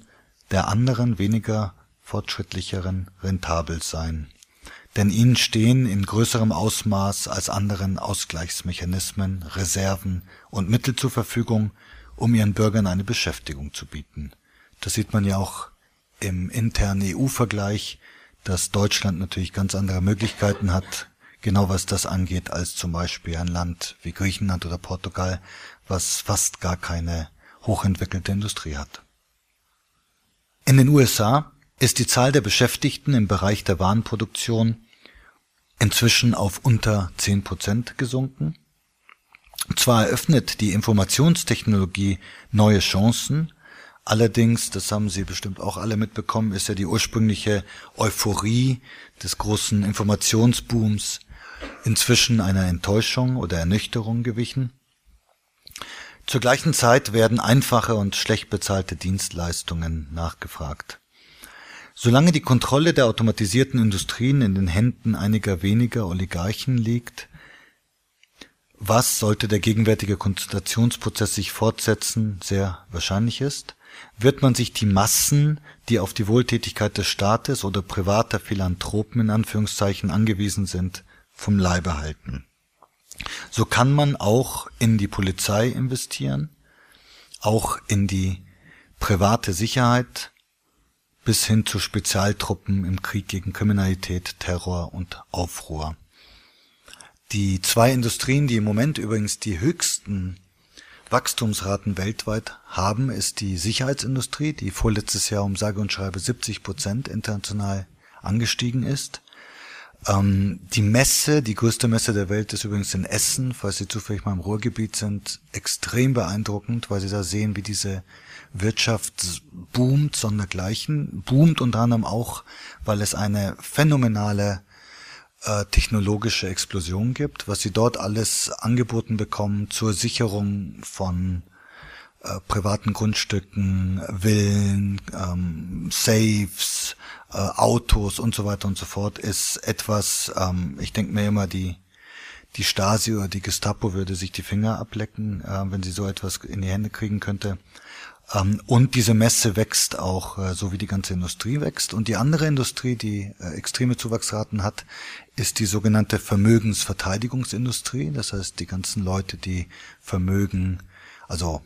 der anderen weniger fortschrittlicheren rentabel sein. Denn ihnen stehen in größerem Ausmaß als anderen Ausgleichsmechanismen, Reserven und Mittel zur Verfügung, um ihren Bürgern eine Beschäftigung zu bieten. Das sieht man ja auch im internen EU-Vergleich, dass Deutschland natürlich ganz andere Möglichkeiten hat, genau was das angeht, als zum Beispiel ein Land wie Griechenland oder Portugal, was fast gar keine hochentwickelte Industrie hat. In den USA ist die Zahl der Beschäftigten im Bereich der Warenproduktion inzwischen auf unter zehn Prozent gesunken. Zwar eröffnet die Informationstechnologie neue Chancen, allerdings, das haben Sie bestimmt auch alle mitbekommen, ist ja die ursprüngliche Euphorie des großen Informationsbooms inzwischen einer Enttäuschung oder Ernüchterung gewichen. Zur gleichen Zeit werden einfache und schlecht bezahlte Dienstleistungen nachgefragt. Solange die Kontrolle der automatisierten Industrien in den Händen einiger weniger Oligarchen liegt, was sollte der gegenwärtige Konzentrationsprozess sich fortsetzen, sehr wahrscheinlich ist, wird man sich die Massen, die auf die Wohltätigkeit des Staates oder privater Philanthropen in Anführungszeichen angewiesen sind, vom Leibe halten. So kann man auch in die Polizei investieren, auch in die private Sicherheit bis hin zu Spezialtruppen im Krieg gegen Kriminalität, Terror und Aufruhr. Die zwei Industrien, die im Moment übrigens die höchsten Wachstumsraten weltweit haben, ist die Sicherheitsindustrie, die vorletztes Jahr um sage und schreibe 70 Prozent international angestiegen ist. Ähm, die Messe, die größte Messe der Welt, ist übrigens in Essen, falls Sie zufällig mal im Ruhrgebiet sind, extrem beeindruckend, weil Sie da sehen, wie diese Wirtschaft boomt, sondergleichen. Boomt unter anderem auch, weil es eine phänomenale äh, technologische Explosion gibt, was sie dort alles angeboten bekommen zur Sicherung von äh, privaten Grundstücken, Villen, ähm, Safes, äh, Autos und so weiter und so fort, ist etwas, ähm, ich denke mir immer, die die Stasi oder die Gestapo würde sich die Finger ablecken, äh, wenn sie so etwas in die Hände kriegen könnte. Ähm, und diese Messe wächst auch, äh, so wie die ganze Industrie wächst. Und die andere Industrie, die äh, extreme Zuwachsraten hat, ist die sogenannte Vermögensverteidigungsindustrie. Das heißt, die ganzen Leute, die Vermögen, also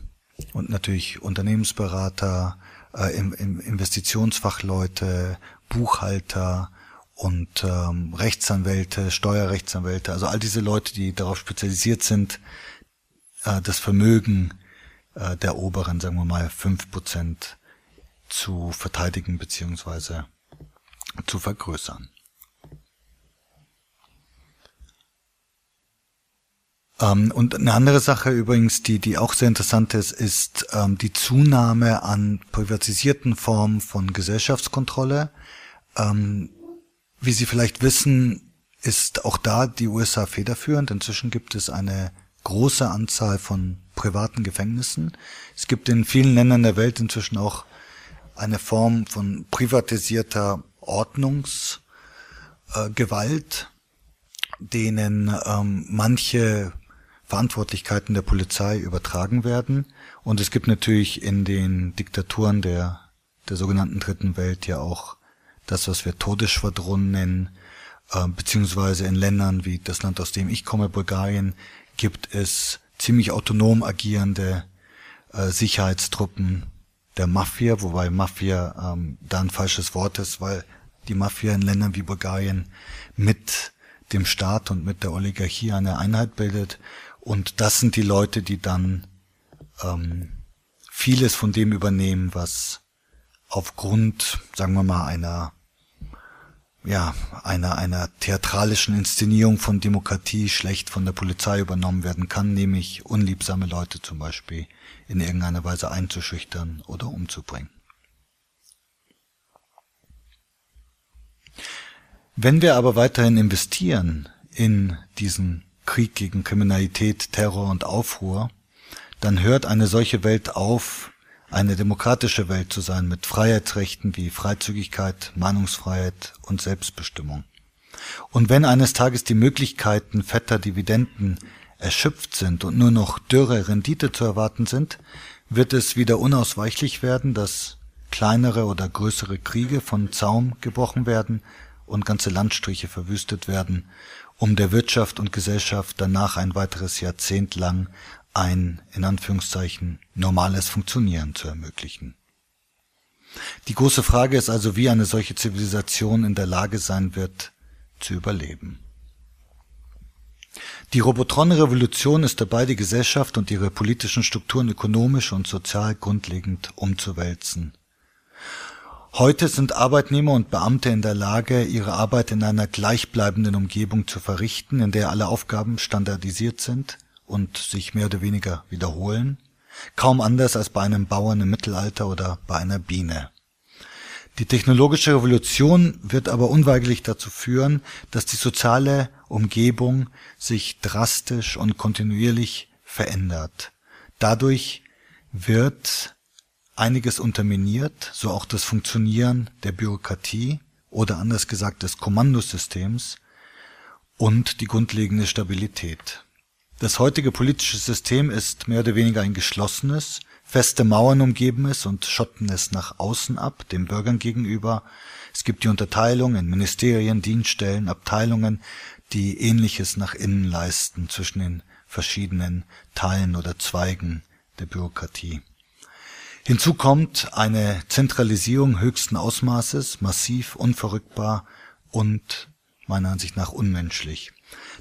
und natürlich Unternehmensberater, äh, Investitionsfachleute, Buchhalter und ähm, Rechtsanwälte, Steuerrechtsanwälte, also all diese Leute, die darauf spezialisiert sind, das Vermögen äh, der oberen, sagen wir mal, fünf Prozent zu verteidigen beziehungsweise zu vergrößern. Ähm, und eine andere Sache übrigens, die, die auch sehr interessant ist, ist ähm, die Zunahme an privatisierten Formen von Gesellschaftskontrolle. Ähm, wie Sie vielleicht wissen, ist auch da die USA federführend. Inzwischen gibt es eine große Anzahl von privaten Gefängnissen. Es gibt in vielen Ländern der Welt inzwischen auch eine Form von privatisierter Ordnungsgewalt, denen ähm, manche Verantwortlichkeiten der Polizei übertragen werden. Und es gibt natürlich in den Diktaturen der, der sogenannten Dritten Welt ja auch das, was wir Todesschwadronen nennen, äh, beziehungsweise in Ländern wie das Land, aus dem ich komme, Bulgarien, gibt es ziemlich autonom agierende äh, Sicherheitstruppen der Mafia, wobei Mafia ähm, da ein falsches Wort ist, weil die Mafia in Ländern wie Bulgarien mit dem Staat und mit der Oligarchie eine Einheit bildet. Und das sind die Leute, die dann ähm, vieles von dem übernehmen, was aufgrund, sagen wir mal, einer ja, einer, einer theatralischen Inszenierung von Demokratie schlecht von der Polizei übernommen werden kann, nämlich unliebsame Leute zum Beispiel in irgendeiner Weise einzuschüchtern oder umzubringen. Wenn wir aber weiterhin investieren in diesen Krieg gegen Kriminalität, Terror und Aufruhr, dann hört eine solche Welt auf, eine demokratische Welt zu sein mit Freiheitsrechten wie Freizügigkeit, Meinungsfreiheit und Selbstbestimmung. Und wenn eines Tages die Möglichkeiten fetter Dividenden erschöpft sind und nur noch dürre Rendite zu erwarten sind, wird es wieder unausweichlich werden, dass kleinere oder größere Kriege von Zaum gebrochen werden und ganze Landstriche verwüstet werden, um der Wirtschaft und Gesellschaft danach ein weiteres Jahrzehnt lang ein, in Anführungszeichen, normales Funktionieren zu ermöglichen. Die große Frage ist also, wie eine solche Zivilisation in der Lage sein wird, zu überleben. Die Robotron-Revolution ist dabei, die Gesellschaft und ihre politischen Strukturen ökonomisch und sozial grundlegend umzuwälzen. Heute sind Arbeitnehmer und Beamte in der Lage, ihre Arbeit in einer gleichbleibenden Umgebung zu verrichten, in der alle Aufgaben standardisiert sind und sich mehr oder weniger wiederholen, kaum anders als bei einem Bauern im Mittelalter oder bei einer Biene. Die technologische Revolution wird aber unweigerlich dazu führen, dass die soziale Umgebung sich drastisch und kontinuierlich verändert. Dadurch wird einiges unterminiert, so auch das Funktionieren der Bürokratie oder anders gesagt des Kommandosystems und die grundlegende Stabilität. Das heutige politische System ist mehr oder weniger ein geschlossenes, feste Mauern umgeben es und schotten es nach außen ab, den Bürgern gegenüber. Es gibt die Unterteilung in Ministerien, Dienststellen, Abteilungen, die Ähnliches nach innen leisten zwischen den verschiedenen Teilen oder Zweigen der Bürokratie. Hinzu kommt eine Zentralisierung höchsten Ausmaßes, massiv, unverrückbar und meiner Ansicht nach unmenschlich.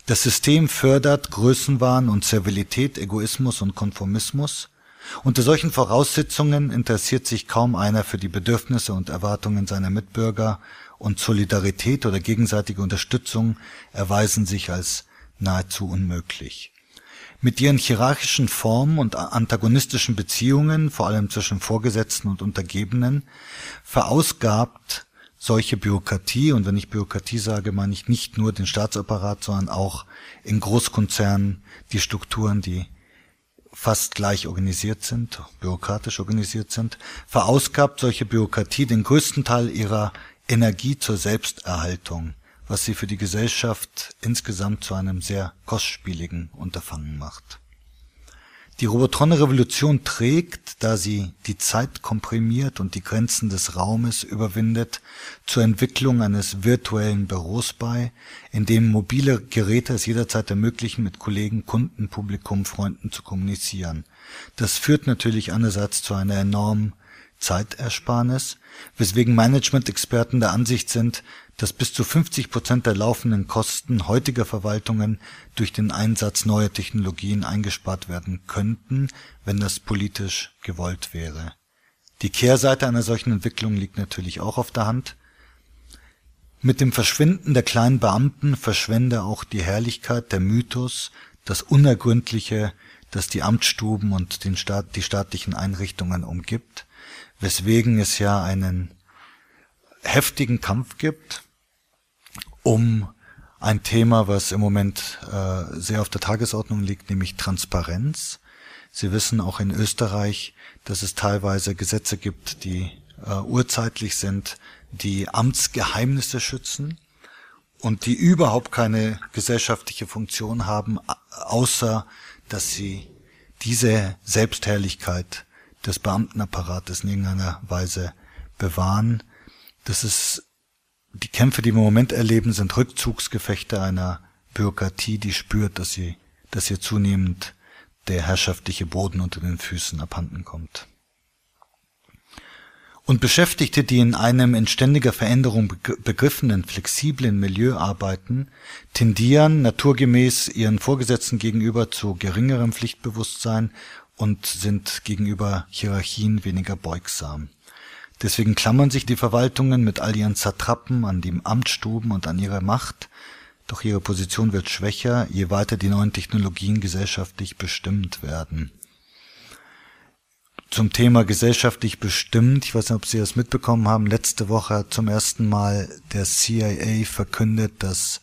Das System fördert Größenwahn und Servilität, Egoismus und Konformismus. Unter solchen Voraussetzungen interessiert sich kaum einer für die Bedürfnisse und Erwartungen seiner Mitbürger und Solidarität oder gegenseitige Unterstützung erweisen sich als nahezu unmöglich. Mit ihren hierarchischen Formen und antagonistischen Beziehungen, vor allem zwischen Vorgesetzten und Untergebenen, verausgabt solche Bürokratie, und wenn ich Bürokratie sage, meine ich nicht nur den Staatsapparat, sondern auch in Großkonzernen die Strukturen, die fast gleich organisiert sind, bürokratisch organisiert sind, verausgabt solche Bürokratie den größten Teil ihrer Energie zur Selbsterhaltung was sie für die Gesellschaft insgesamt zu einem sehr kostspieligen Unterfangen macht. Die Robotron-Revolution trägt, da sie die Zeit komprimiert und die Grenzen des Raumes überwindet, zur Entwicklung eines virtuellen Büros bei, in dem mobile Geräte es jederzeit ermöglichen, mit Kollegen, Kunden, Publikum, Freunden zu kommunizieren. Das führt natürlich einerseits zu einer enormen Zeitersparnis, weswegen Management-Experten der Ansicht sind, dass bis zu 50 Prozent der laufenden Kosten heutiger Verwaltungen durch den Einsatz neuer Technologien eingespart werden könnten, wenn das politisch gewollt wäre. Die Kehrseite einer solchen Entwicklung liegt natürlich auch auf der Hand. Mit dem Verschwinden der kleinen Beamten verschwende auch die Herrlichkeit, der Mythos, das Unergründliche, das die Amtsstuben und die staatlichen Einrichtungen umgibt, weswegen es ja einen heftigen Kampf gibt um ein Thema, was im Moment äh, sehr auf der Tagesordnung liegt, nämlich Transparenz. Sie wissen auch in Österreich, dass es teilweise Gesetze gibt, die äh, urzeitlich sind, die Amtsgeheimnisse schützen und die überhaupt keine gesellschaftliche Funktion haben, außer dass sie diese Selbstherrlichkeit des Beamtenapparates in irgendeiner Weise bewahren. Das ist die Kämpfe, die wir im Moment erleben, sind Rückzugsgefechte einer Bürokratie, die spürt, dass sie, dass ihr zunehmend der herrschaftliche Boden unter den Füßen abhanden kommt. Und Beschäftigte, die in einem in ständiger Veränderung begriffenen, flexiblen Milieu arbeiten, tendieren naturgemäß ihren Vorgesetzten gegenüber zu geringerem Pflichtbewusstsein und sind gegenüber Hierarchien weniger beugsam. Deswegen klammern sich die Verwaltungen mit all ihren Satrapen an die Amtsstuben und an ihre Macht, doch ihre Position wird schwächer, je weiter die neuen Technologien gesellschaftlich bestimmt werden. Zum Thema gesellschaftlich bestimmt, ich weiß nicht, ob Sie das mitbekommen haben, letzte Woche zum ersten Mal der CIA verkündet, dass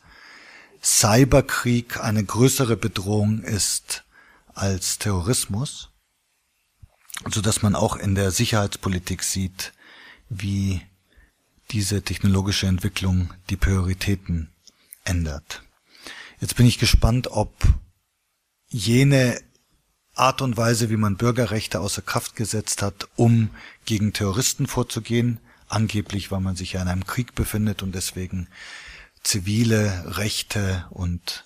Cyberkrieg eine größere Bedrohung ist als Terrorismus, so dass man auch in der Sicherheitspolitik sieht, wie diese technologische Entwicklung die Prioritäten ändert. Jetzt bin ich gespannt, ob jene Art und Weise, wie man Bürgerrechte außer Kraft gesetzt hat, um gegen Terroristen vorzugehen, angeblich, weil man sich ja in einem Krieg befindet und deswegen zivile Rechte und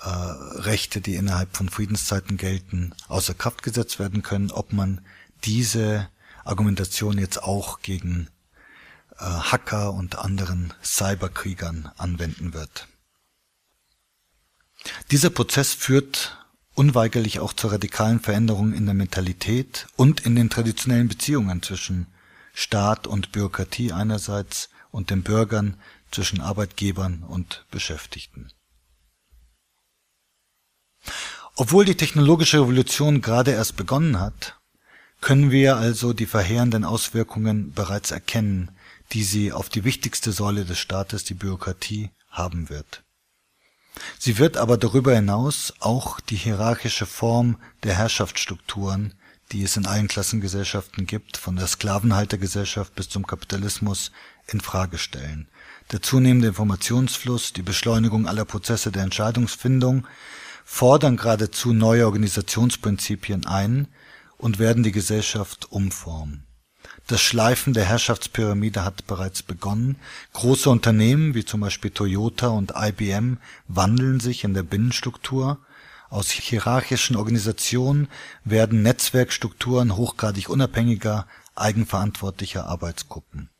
äh, Rechte, die innerhalb von Friedenszeiten gelten, außer Kraft gesetzt werden können, ob man diese Argumentation jetzt auch gegen äh, Hacker und anderen Cyberkriegern anwenden wird. Dieser Prozess führt unweigerlich auch zur radikalen Veränderung in der Mentalität und in den traditionellen Beziehungen zwischen Staat und Bürokratie einerseits und den Bürgern zwischen Arbeitgebern und Beschäftigten. Obwohl die technologische Revolution gerade erst begonnen hat, können wir also die verheerenden Auswirkungen bereits erkennen, die sie auf die wichtigste Säule des Staates, die Bürokratie, haben wird. Sie wird aber darüber hinaus auch die hierarchische Form der Herrschaftsstrukturen, die es in allen Klassengesellschaften gibt, von der Sklavenhaltergesellschaft bis zum Kapitalismus, in Frage stellen. Der zunehmende Informationsfluss, die Beschleunigung aller Prozesse der Entscheidungsfindung fordern geradezu neue Organisationsprinzipien ein und werden die Gesellschaft umformen. Das Schleifen der Herrschaftspyramide hat bereits begonnen. Große Unternehmen wie zum Beispiel Toyota und IBM wandeln sich in der Binnenstruktur. Aus hierarchischen Organisationen werden Netzwerkstrukturen hochgradig unabhängiger, eigenverantwortlicher Arbeitsgruppen.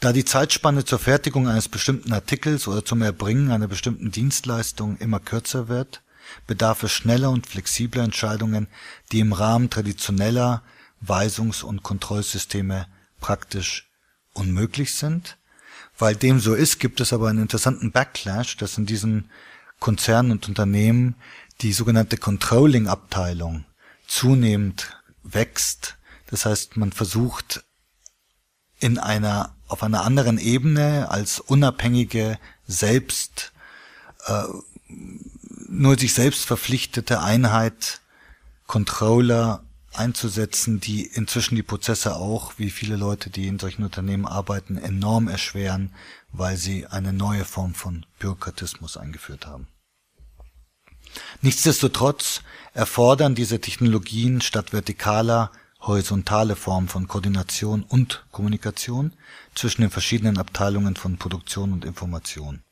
Da die Zeitspanne zur Fertigung eines bestimmten Artikels oder zum Erbringen einer bestimmten Dienstleistung immer kürzer wird, bedarf es schneller und flexibler Entscheidungen, die im Rahmen traditioneller Weisungs- und Kontrollsysteme praktisch unmöglich sind. Weil dem so ist, gibt es aber einen interessanten Backlash, dass in diesen Konzernen und Unternehmen die sogenannte Controlling-Abteilung zunehmend wächst. Das heißt, man versucht in einer auf einer anderen Ebene als unabhängige selbst äh, nur sich selbst verpflichtete Einheit Controller einzusetzen, die inzwischen die Prozesse auch, wie viele Leute, die in solchen Unternehmen arbeiten, enorm erschweren, weil sie eine neue Form von Bürokratismus eingeführt haben. Nichtsdestotrotz erfordern diese Technologien statt vertikaler horizontale Formen von Koordination und Kommunikation zwischen den verschiedenen Abteilungen von Produktion und Information.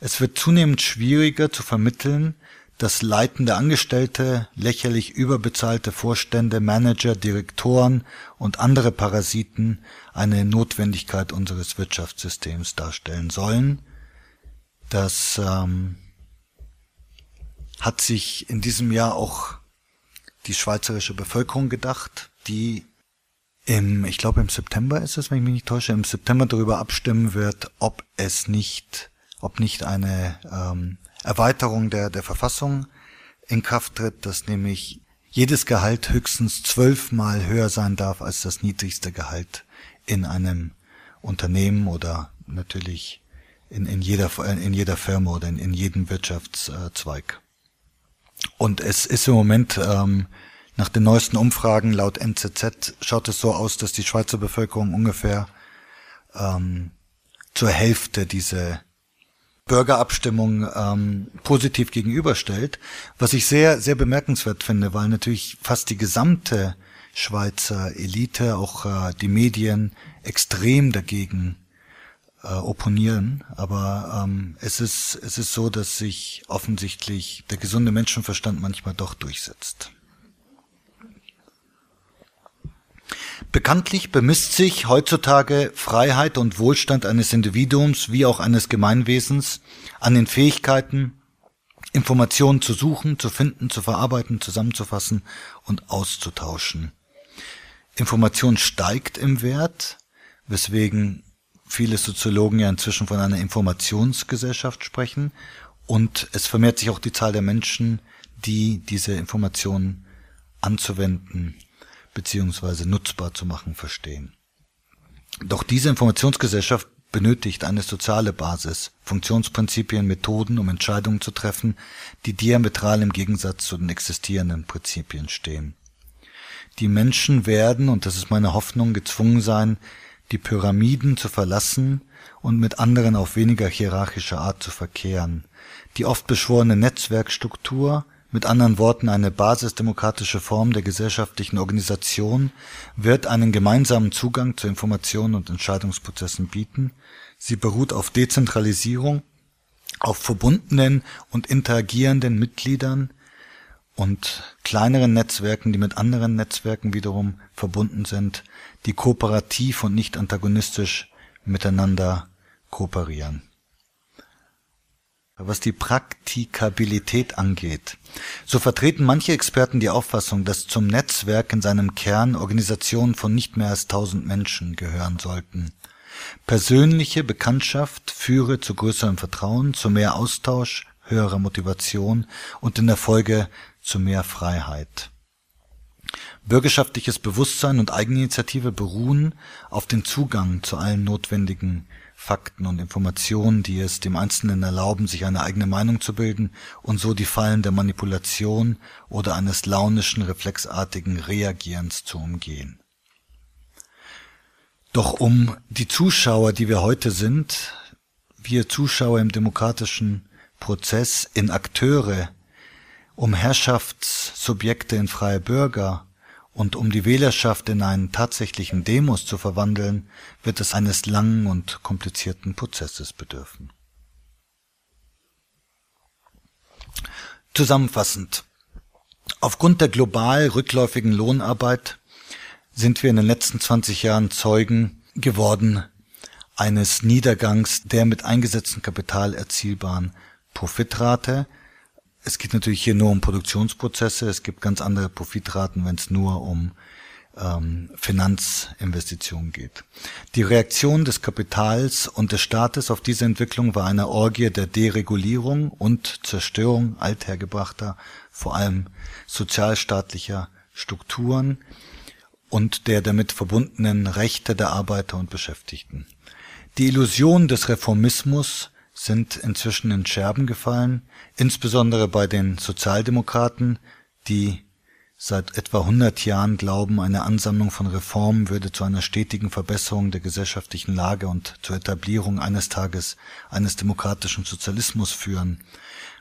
Es wird zunehmend schwieriger zu vermitteln, dass leitende Angestellte, lächerlich überbezahlte Vorstände, Manager, Direktoren und andere Parasiten eine Notwendigkeit unseres Wirtschaftssystems darstellen sollen. Das ähm, hat sich in diesem Jahr auch die schweizerische Bevölkerung gedacht, die im, ich glaube im September ist es, wenn ich mich nicht täusche, im September darüber abstimmen wird, ob es nicht ob nicht eine ähm, Erweiterung der, der Verfassung in Kraft tritt, dass nämlich jedes Gehalt höchstens zwölfmal höher sein darf als das niedrigste Gehalt in einem Unternehmen oder natürlich in, in, jeder, in jeder Firma oder in, in jedem Wirtschaftszweig. Und es ist im Moment ähm, nach den neuesten Umfragen laut NZZ schaut es so aus, dass die Schweizer Bevölkerung ungefähr ähm, zur Hälfte diese Bürgerabstimmung ähm, positiv gegenüberstellt, was ich sehr, sehr bemerkenswert finde, weil natürlich fast die gesamte Schweizer Elite, auch äh, die Medien, extrem dagegen äh, opponieren. Aber ähm, es, ist, es ist so, dass sich offensichtlich der gesunde Menschenverstand manchmal doch durchsetzt. Bekanntlich bemisst sich heutzutage Freiheit und Wohlstand eines Individuums wie auch eines Gemeinwesens an den Fähigkeiten, Informationen zu suchen, zu finden, zu verarbeiten, zusammenzufassen und auszutauschen. Information steigt im Wert, weswegen viele Soziologen ja inzwischen von einer Informationsgesellschaft sprechen und es vermehrt sich auch die Zahl der Menschen, die diese Informationen anzuwenden beziehungsweise nutzbar zu machen verstehen. Doch diese Informationsgesellschaft benötigt eine soziale Basis, Funktionsprinzipien, Methoden, um Entscheidungen zu treffen, die diametral im Gegensatz zu den existierenden Prinzipien stehen. Die Menschen werden, und das ist meine Hoffnung, gezwungen sein, die Pyramiden zu verlassen und mit anderen auf weniger hierarchische Art zu verkehren. Die oft beschworene Netzwerkstruktur mit anderen Worten eine basisdemokratische Form der gesellschaftlichen Organisation, wird einen gemeinsamen Zugang zu Informationen und Entscheidungsprozessen bieten. Sie beruht auf Dezentralisierung, auf verbundenen und interagierenden Mitgliedern und kleineren Netzwerken, die mit anderen Netzwerken wiederum verbunden sind, die kooperativ und nicht antagonistisch miteinander kooperieren was die Praktikabilität angeht. So vertreten manche Experten die Auffassung, dass zum Netzwerk in seinem Kern Organisationen von nicht mehr als tausend Menschen gehören sollten. Persönliche Bekanntschaft führe zu größerem Vertrauen, zu mehr Austausch, höherer Motivation und in der Folge zu mehr Freiheit. Bürgerschaftliches Bewusstsein und Eigeninitiative beruhen auf den Zugang zu allen notwendigen Fakten und Informationen, die es dem Einzelnen erlauben, sich eine eigene Meinung zu bilden und so die Fallen der Manipulation oder eines launischen, reflexartigen Reagierens zu umgehen. Doch um die Zuschauer, die wir heute sind, wir Zuschauer im demokratischen Prozess in Akteure, um Herrschaftssubjekte in freie Bürger und um die Wählerschaft in einen tatsächlichen Demos zu verwandeln, wird es eines langen und komplizierten Prozesses bedürfen. Zusammenfassend. Aufgrund der global rückläufigen Lohnarbeit sind wir in den letzten 20 Jahren Zeugen geworden eines Niedergangs der mit eingesetztem Kapital erzielbaren Profitrate. Es geht natürlich hier nur um Produktionsprozesse. Es gibt ganz andere Profitraten, wenn es nur um ähm, Finanzinvestitionen geht. Die Reaktion des Kapitals und des Staates auf diese Entwicklung war eine Orgie der Deregulierung und Zerstörung althergebrachter, vor allem sozialstaatlicher Strukturen und der damit verbundenen Rechte der Arbeiter und Beschäftigten. Die Illusionen des Reformismus sind inzwischen in Scherben gefallen, insbesondere bei den Sozialdemokraten, die seit etwa 100 Jahren glauben, eine Ansammlung von Reformen würde zu einer stetigen Verbesserung der gesellschaftlichen Lage und zur Etablierung eines Tages eines demokratischen Sozialismus führen,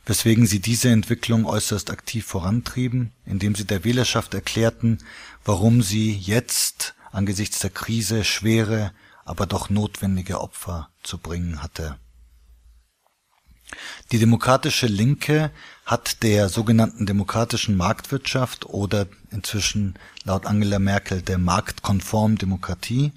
weswegen sie diese Entwicklung äußerst aktiv vorantrieben, indem sie der Wählerschaft erklärten, warum sie jetzt angesichts der Krise schwere, aber doch notwendige Opfer zu bringen hatte die Demokratische Linke hat der sogenannten demokratischen Marktwirtschaft oder inzwischen laut Angela Merkel der marktkonformen Demokratie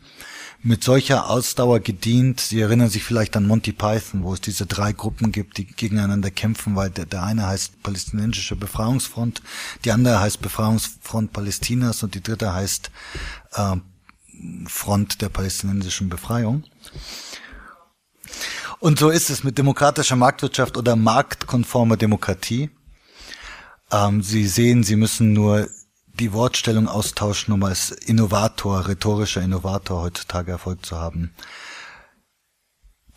mit solcher Ausdauer gedient. Sie erinnern sich vielleicht an Monty Python, wo es diese drei Gruppen gibt, die gegeneinander kämpfen, weil der, der eine heißt Palästinensische Befreiungsfront, die andere heißt Befreiungsfront Palästinas und die dritte heißt äh, Front der palästinensischen Befreiung. Und so ist es mit demokratischer Marktwirtschaft oder marktkonformer Demokratie. Ähm, Sie sehen, Sie müssen nur die Wortstellung austauschen, um als Innovator, rhetorischer Innovator heutzutage Erfolg zu haben.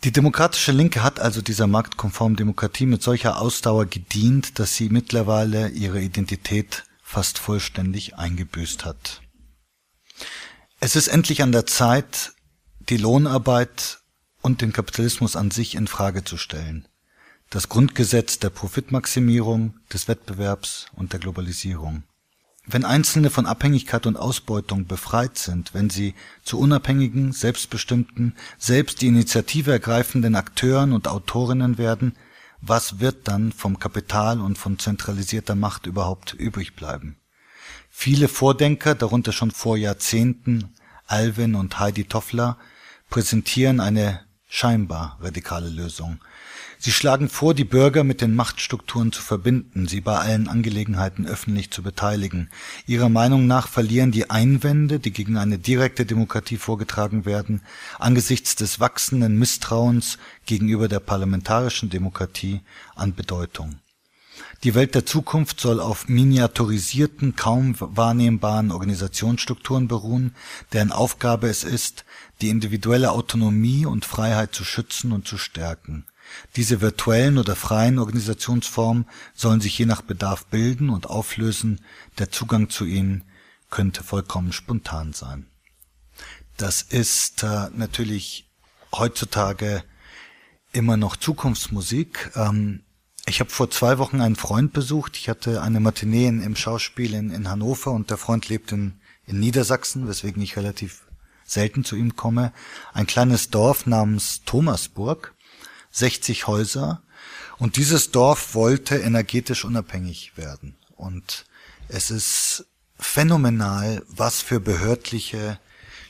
Die demokratische Linke hat also dieser marktkonformen Demokratie mit solcher Ausdauer gedient, dass sie mittlerweile ihre Identität fast vollständig eingebüßt hat. Es ist endlich an der Zeit, die Lohnarbeit und den Kapitalismus an sich in Frage zu stellen. Das Grundgesetz der Profitmaximierung, des Wettbewerbs und der Globalisierung. Wenn Einzelne von Abhängigkeit und Ausbeutung befreit sind, wenn sie zu unabhängigen, selbstbestimmten, selbst die Initiative ergreifenden Akteuren und Autorinnen werden, was wird dann vom Kapital und von zentralisierter Macht überhaupt übrig bleiben? Viele Vordenker, darunter schon vor Jahrzehnten Alvin und Heidi Toffler, präsentieren eine scheinbar radikale Lösung. Sie schlagen vor, die Bürger mit den Machtstrukturen zu verbinden, sie bei allen Angelegenheiten öffentlich zu beteiligen. Ihrer Meinung nach verlieren die Einwände, die gegen eine direkte Demokratie vorgetragen werden, angesichts des wachsenden Misstrauens gegenüber der parlamentarischen Demokratie an Bedeutung. Die Welt der Zukunft soll auf miniaturisierten, kaum wahrnehmbaren Organisationsstrukturen beruhen, deren Aufgabe es ist, die individuelle Autonomie und Freiheit zu schützen und zu stärken. Diese virtuellen oder freien Organisationsformen sollen sich je nach Bedarf bilden und auflösen, der Zugang zu ihnen könnte vollkommen spontan sein. Das ist äh, natürlich heutzutage immer noch Zukunftsmusik. Ähm, ich habe vor zwei Wochen einen Freund besucht. Ich hatte eine Matinee im Schauspiel in, in Hannover und der Freund lebt in, in Niedersachsen, weswegen ich relativ selten zu ihm komme. Ein kleines Dorf namens Thomasburg, 60 Häuser. Und dieses Dorf wollte energetisch unabhängig werden. Und es ist phänomenal, was für behördliche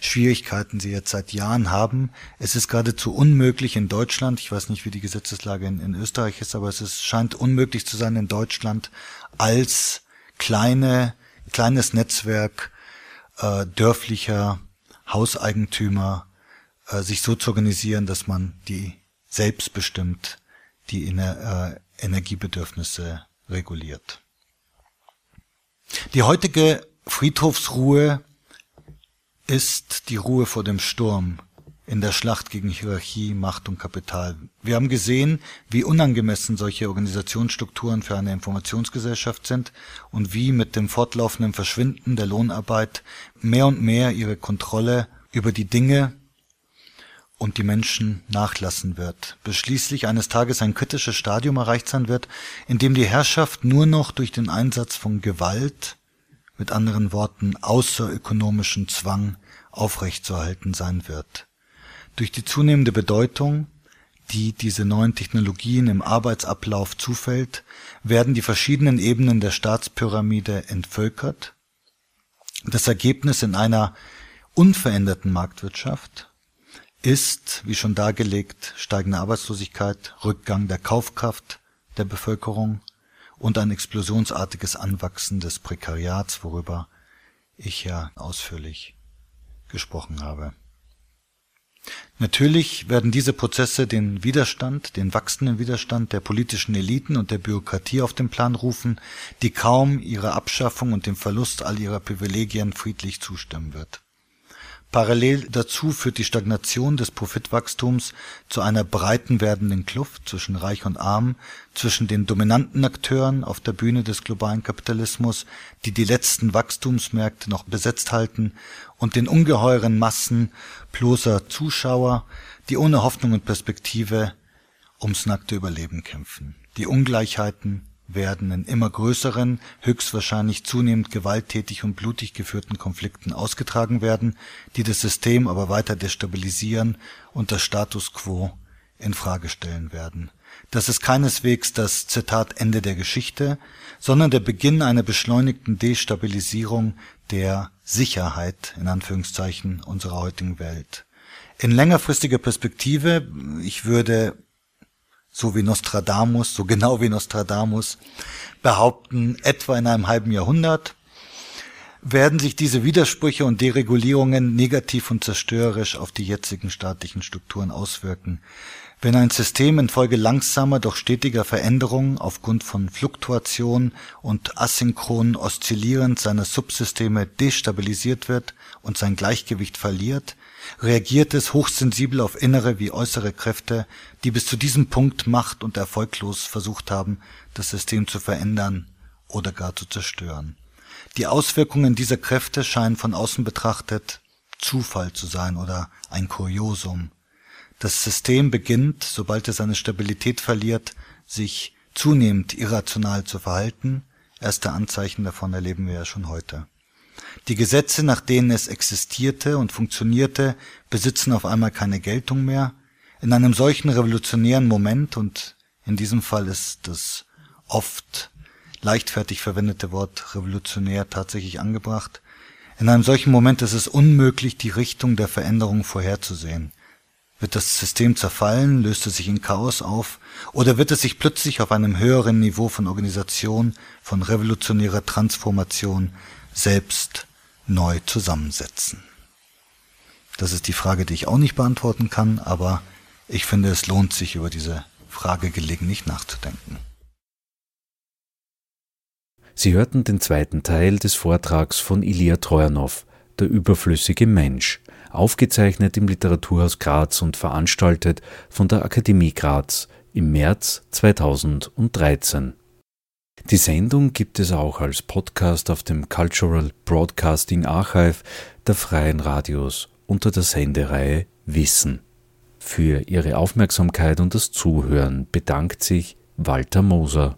Schwierigkeiten sie jetzt seit Jahren haben. Es ist geradezu unmöglich in Deutschland, ich weiß nicht, wie die Gesetzeslage in, in Österreich ist, aber es ist, scheint unmöglich zu sein in Deutschland als kleine, kleines Netzwerk äh, dörflicher Hauseigentümer äh, sich so zu organisieren, dass man die selbstbestimmt die Ener äh, Energiebedürfnisse reguliert. Die heutige Friedhofsruhe ist die Ruhe vor dem Sturm, in der Schlacht gegen Hierarchie, Macht und Kapital. Wir haben gesehen, wie unangemessen solche Organisationsstrukturen für eine Informationsgesellschaft sind und wie mit dem fortlaufenden Verschwinden der Lohnarbeit mehr und mehr ihre Kontrolle über die Dinge und die Menschen nachlassen wird, bis schließlich eines Tages ein kritisches Stadium erreicht sein wird, in dem die Herrschaft nur noch durch den Einsatz von Gewalt, mit anderen Worten außerökonomischen Zwang, aufrechtzuerhalten sein wird. Durch die zunehmende Bedeutung, die diese neuen Technologien im Arbeitsablauf zufällt, werden die verschiedenen Ebenen der Staatspyramide entvölkert. Das Ergebnis in einer unveränderten Marktwirtschaft ist, wie schon dargelegt, steigende Arbeitslosigkeit, Rückgang der Kaufkraft der Bevölkerung und ein explosionsartiges Anwachsen des Prekariats, worüber ich ja ausführlich gesprochen habe. Natürlich werden diese Prozesse den Widerstand, den wachsenden Widerstand der politischen Eliten und der Bürokratie auf den Plan rufen, die kaum ihrer Abschaffung und dem Verlust all ihrer Privilegien friedlich zustimmen wird Parallel dazu führt die Stagnation des Profitwachstums zu einer breiten werdenden Kluft zwischen Reich und Arm, zwischen den dominanten Akteuren auf der Bühne des globalen Kapitalismus, die die letzten Wachstumsmärkte noch besetzt halten, und den ungeheuren Massen bloßer Zuschauer, die ohne Hoffnung und Perspektive ums nackte Überleben kämpfen. Die Ungleichheiten werden in immer größeren, höchstwahrscheinlich zunehmend gewalttätig und blutig geführten Konflikten ausgetragen werden, die das System aber weiter destabilisieren und das Status quo in Frage stellen werden. Das ist keineswegs das Zitat Ende der Geschichte, sondern der Beginn einer beschleunigten Destabilisierung der Sicherheit in Anführungszeichen unserer heutigen Welt. In längerfristiger Perspektive, ich würde so wie Nostradamus, so genau wie Nostradamus, behaupten, etwa in einem halben Jahrhundert, werden sich diese Widersprüche und Deregulierungen negativ und zerstörerisch auf die jetzigen staatlichen Strukturen auswirken. Wenn ein System infolge langsamer, doch stetiger Veränderungen aufgrund von Fluktuation und asynchronen Oszillieren seiner Subsysteme destabilisiert wird und sein Gleichgewicht verliert, reagiert es hochsensibel auf innere wie äußere Kräfte, die bis zu diesem Punkt macht und erfolglos versucht haben, das System zu verändern oder gar zu zerstören. Die Auswirkungen dieser Kräfte scheinen von außen betrachtet Zufall zu sein oder ein Kuriosum. Das System beginnt, sobald es seine Stabilität verliert, sich zunehmend irrational zu verhalten. Erste Anzeichen davon erleben wir ja schon heute. Die Gesetze, nach denen es existierte und funktionierte, besitzen auf einmal keine Geltung mehr. In einem solchen revolutionären Moment, und in diesem Fall ist das oft leichtfertig verwendete Wort revolutionär tatsächlich angebracht, in einem solchen Moment ist es unmöglich, die Richtung der Veränderung vorherzusehen. Wird das System zerfallen, löst es sich in Chaos auf, oder wird es sich plötzlich auf einem höheren Niveau von Organisation, von revolutionärer Transformation selbst neu zusammensetzen? Das ist die Frage, die ich auch nicht beantworten kann, aber ich finde, es lohnt sich, über diese Frage gelegentlich nachzudenken. Sie hörten den zweiten Teil des Vortrags von Ilya Trojanow, Der überflüssige Mensch, aufgezeichnet im Literaturhaus Graz und veranstaltet von der Akademie Graz im März 2013. Die Sendung gibt es auch als Podcast auf dem Cultural Broadcasting Archive der Freien Radios unter der Sendereihe Wissen. Für Ihre Aufmerksamkeit und das Zuhören bedankt sich Walter Moser.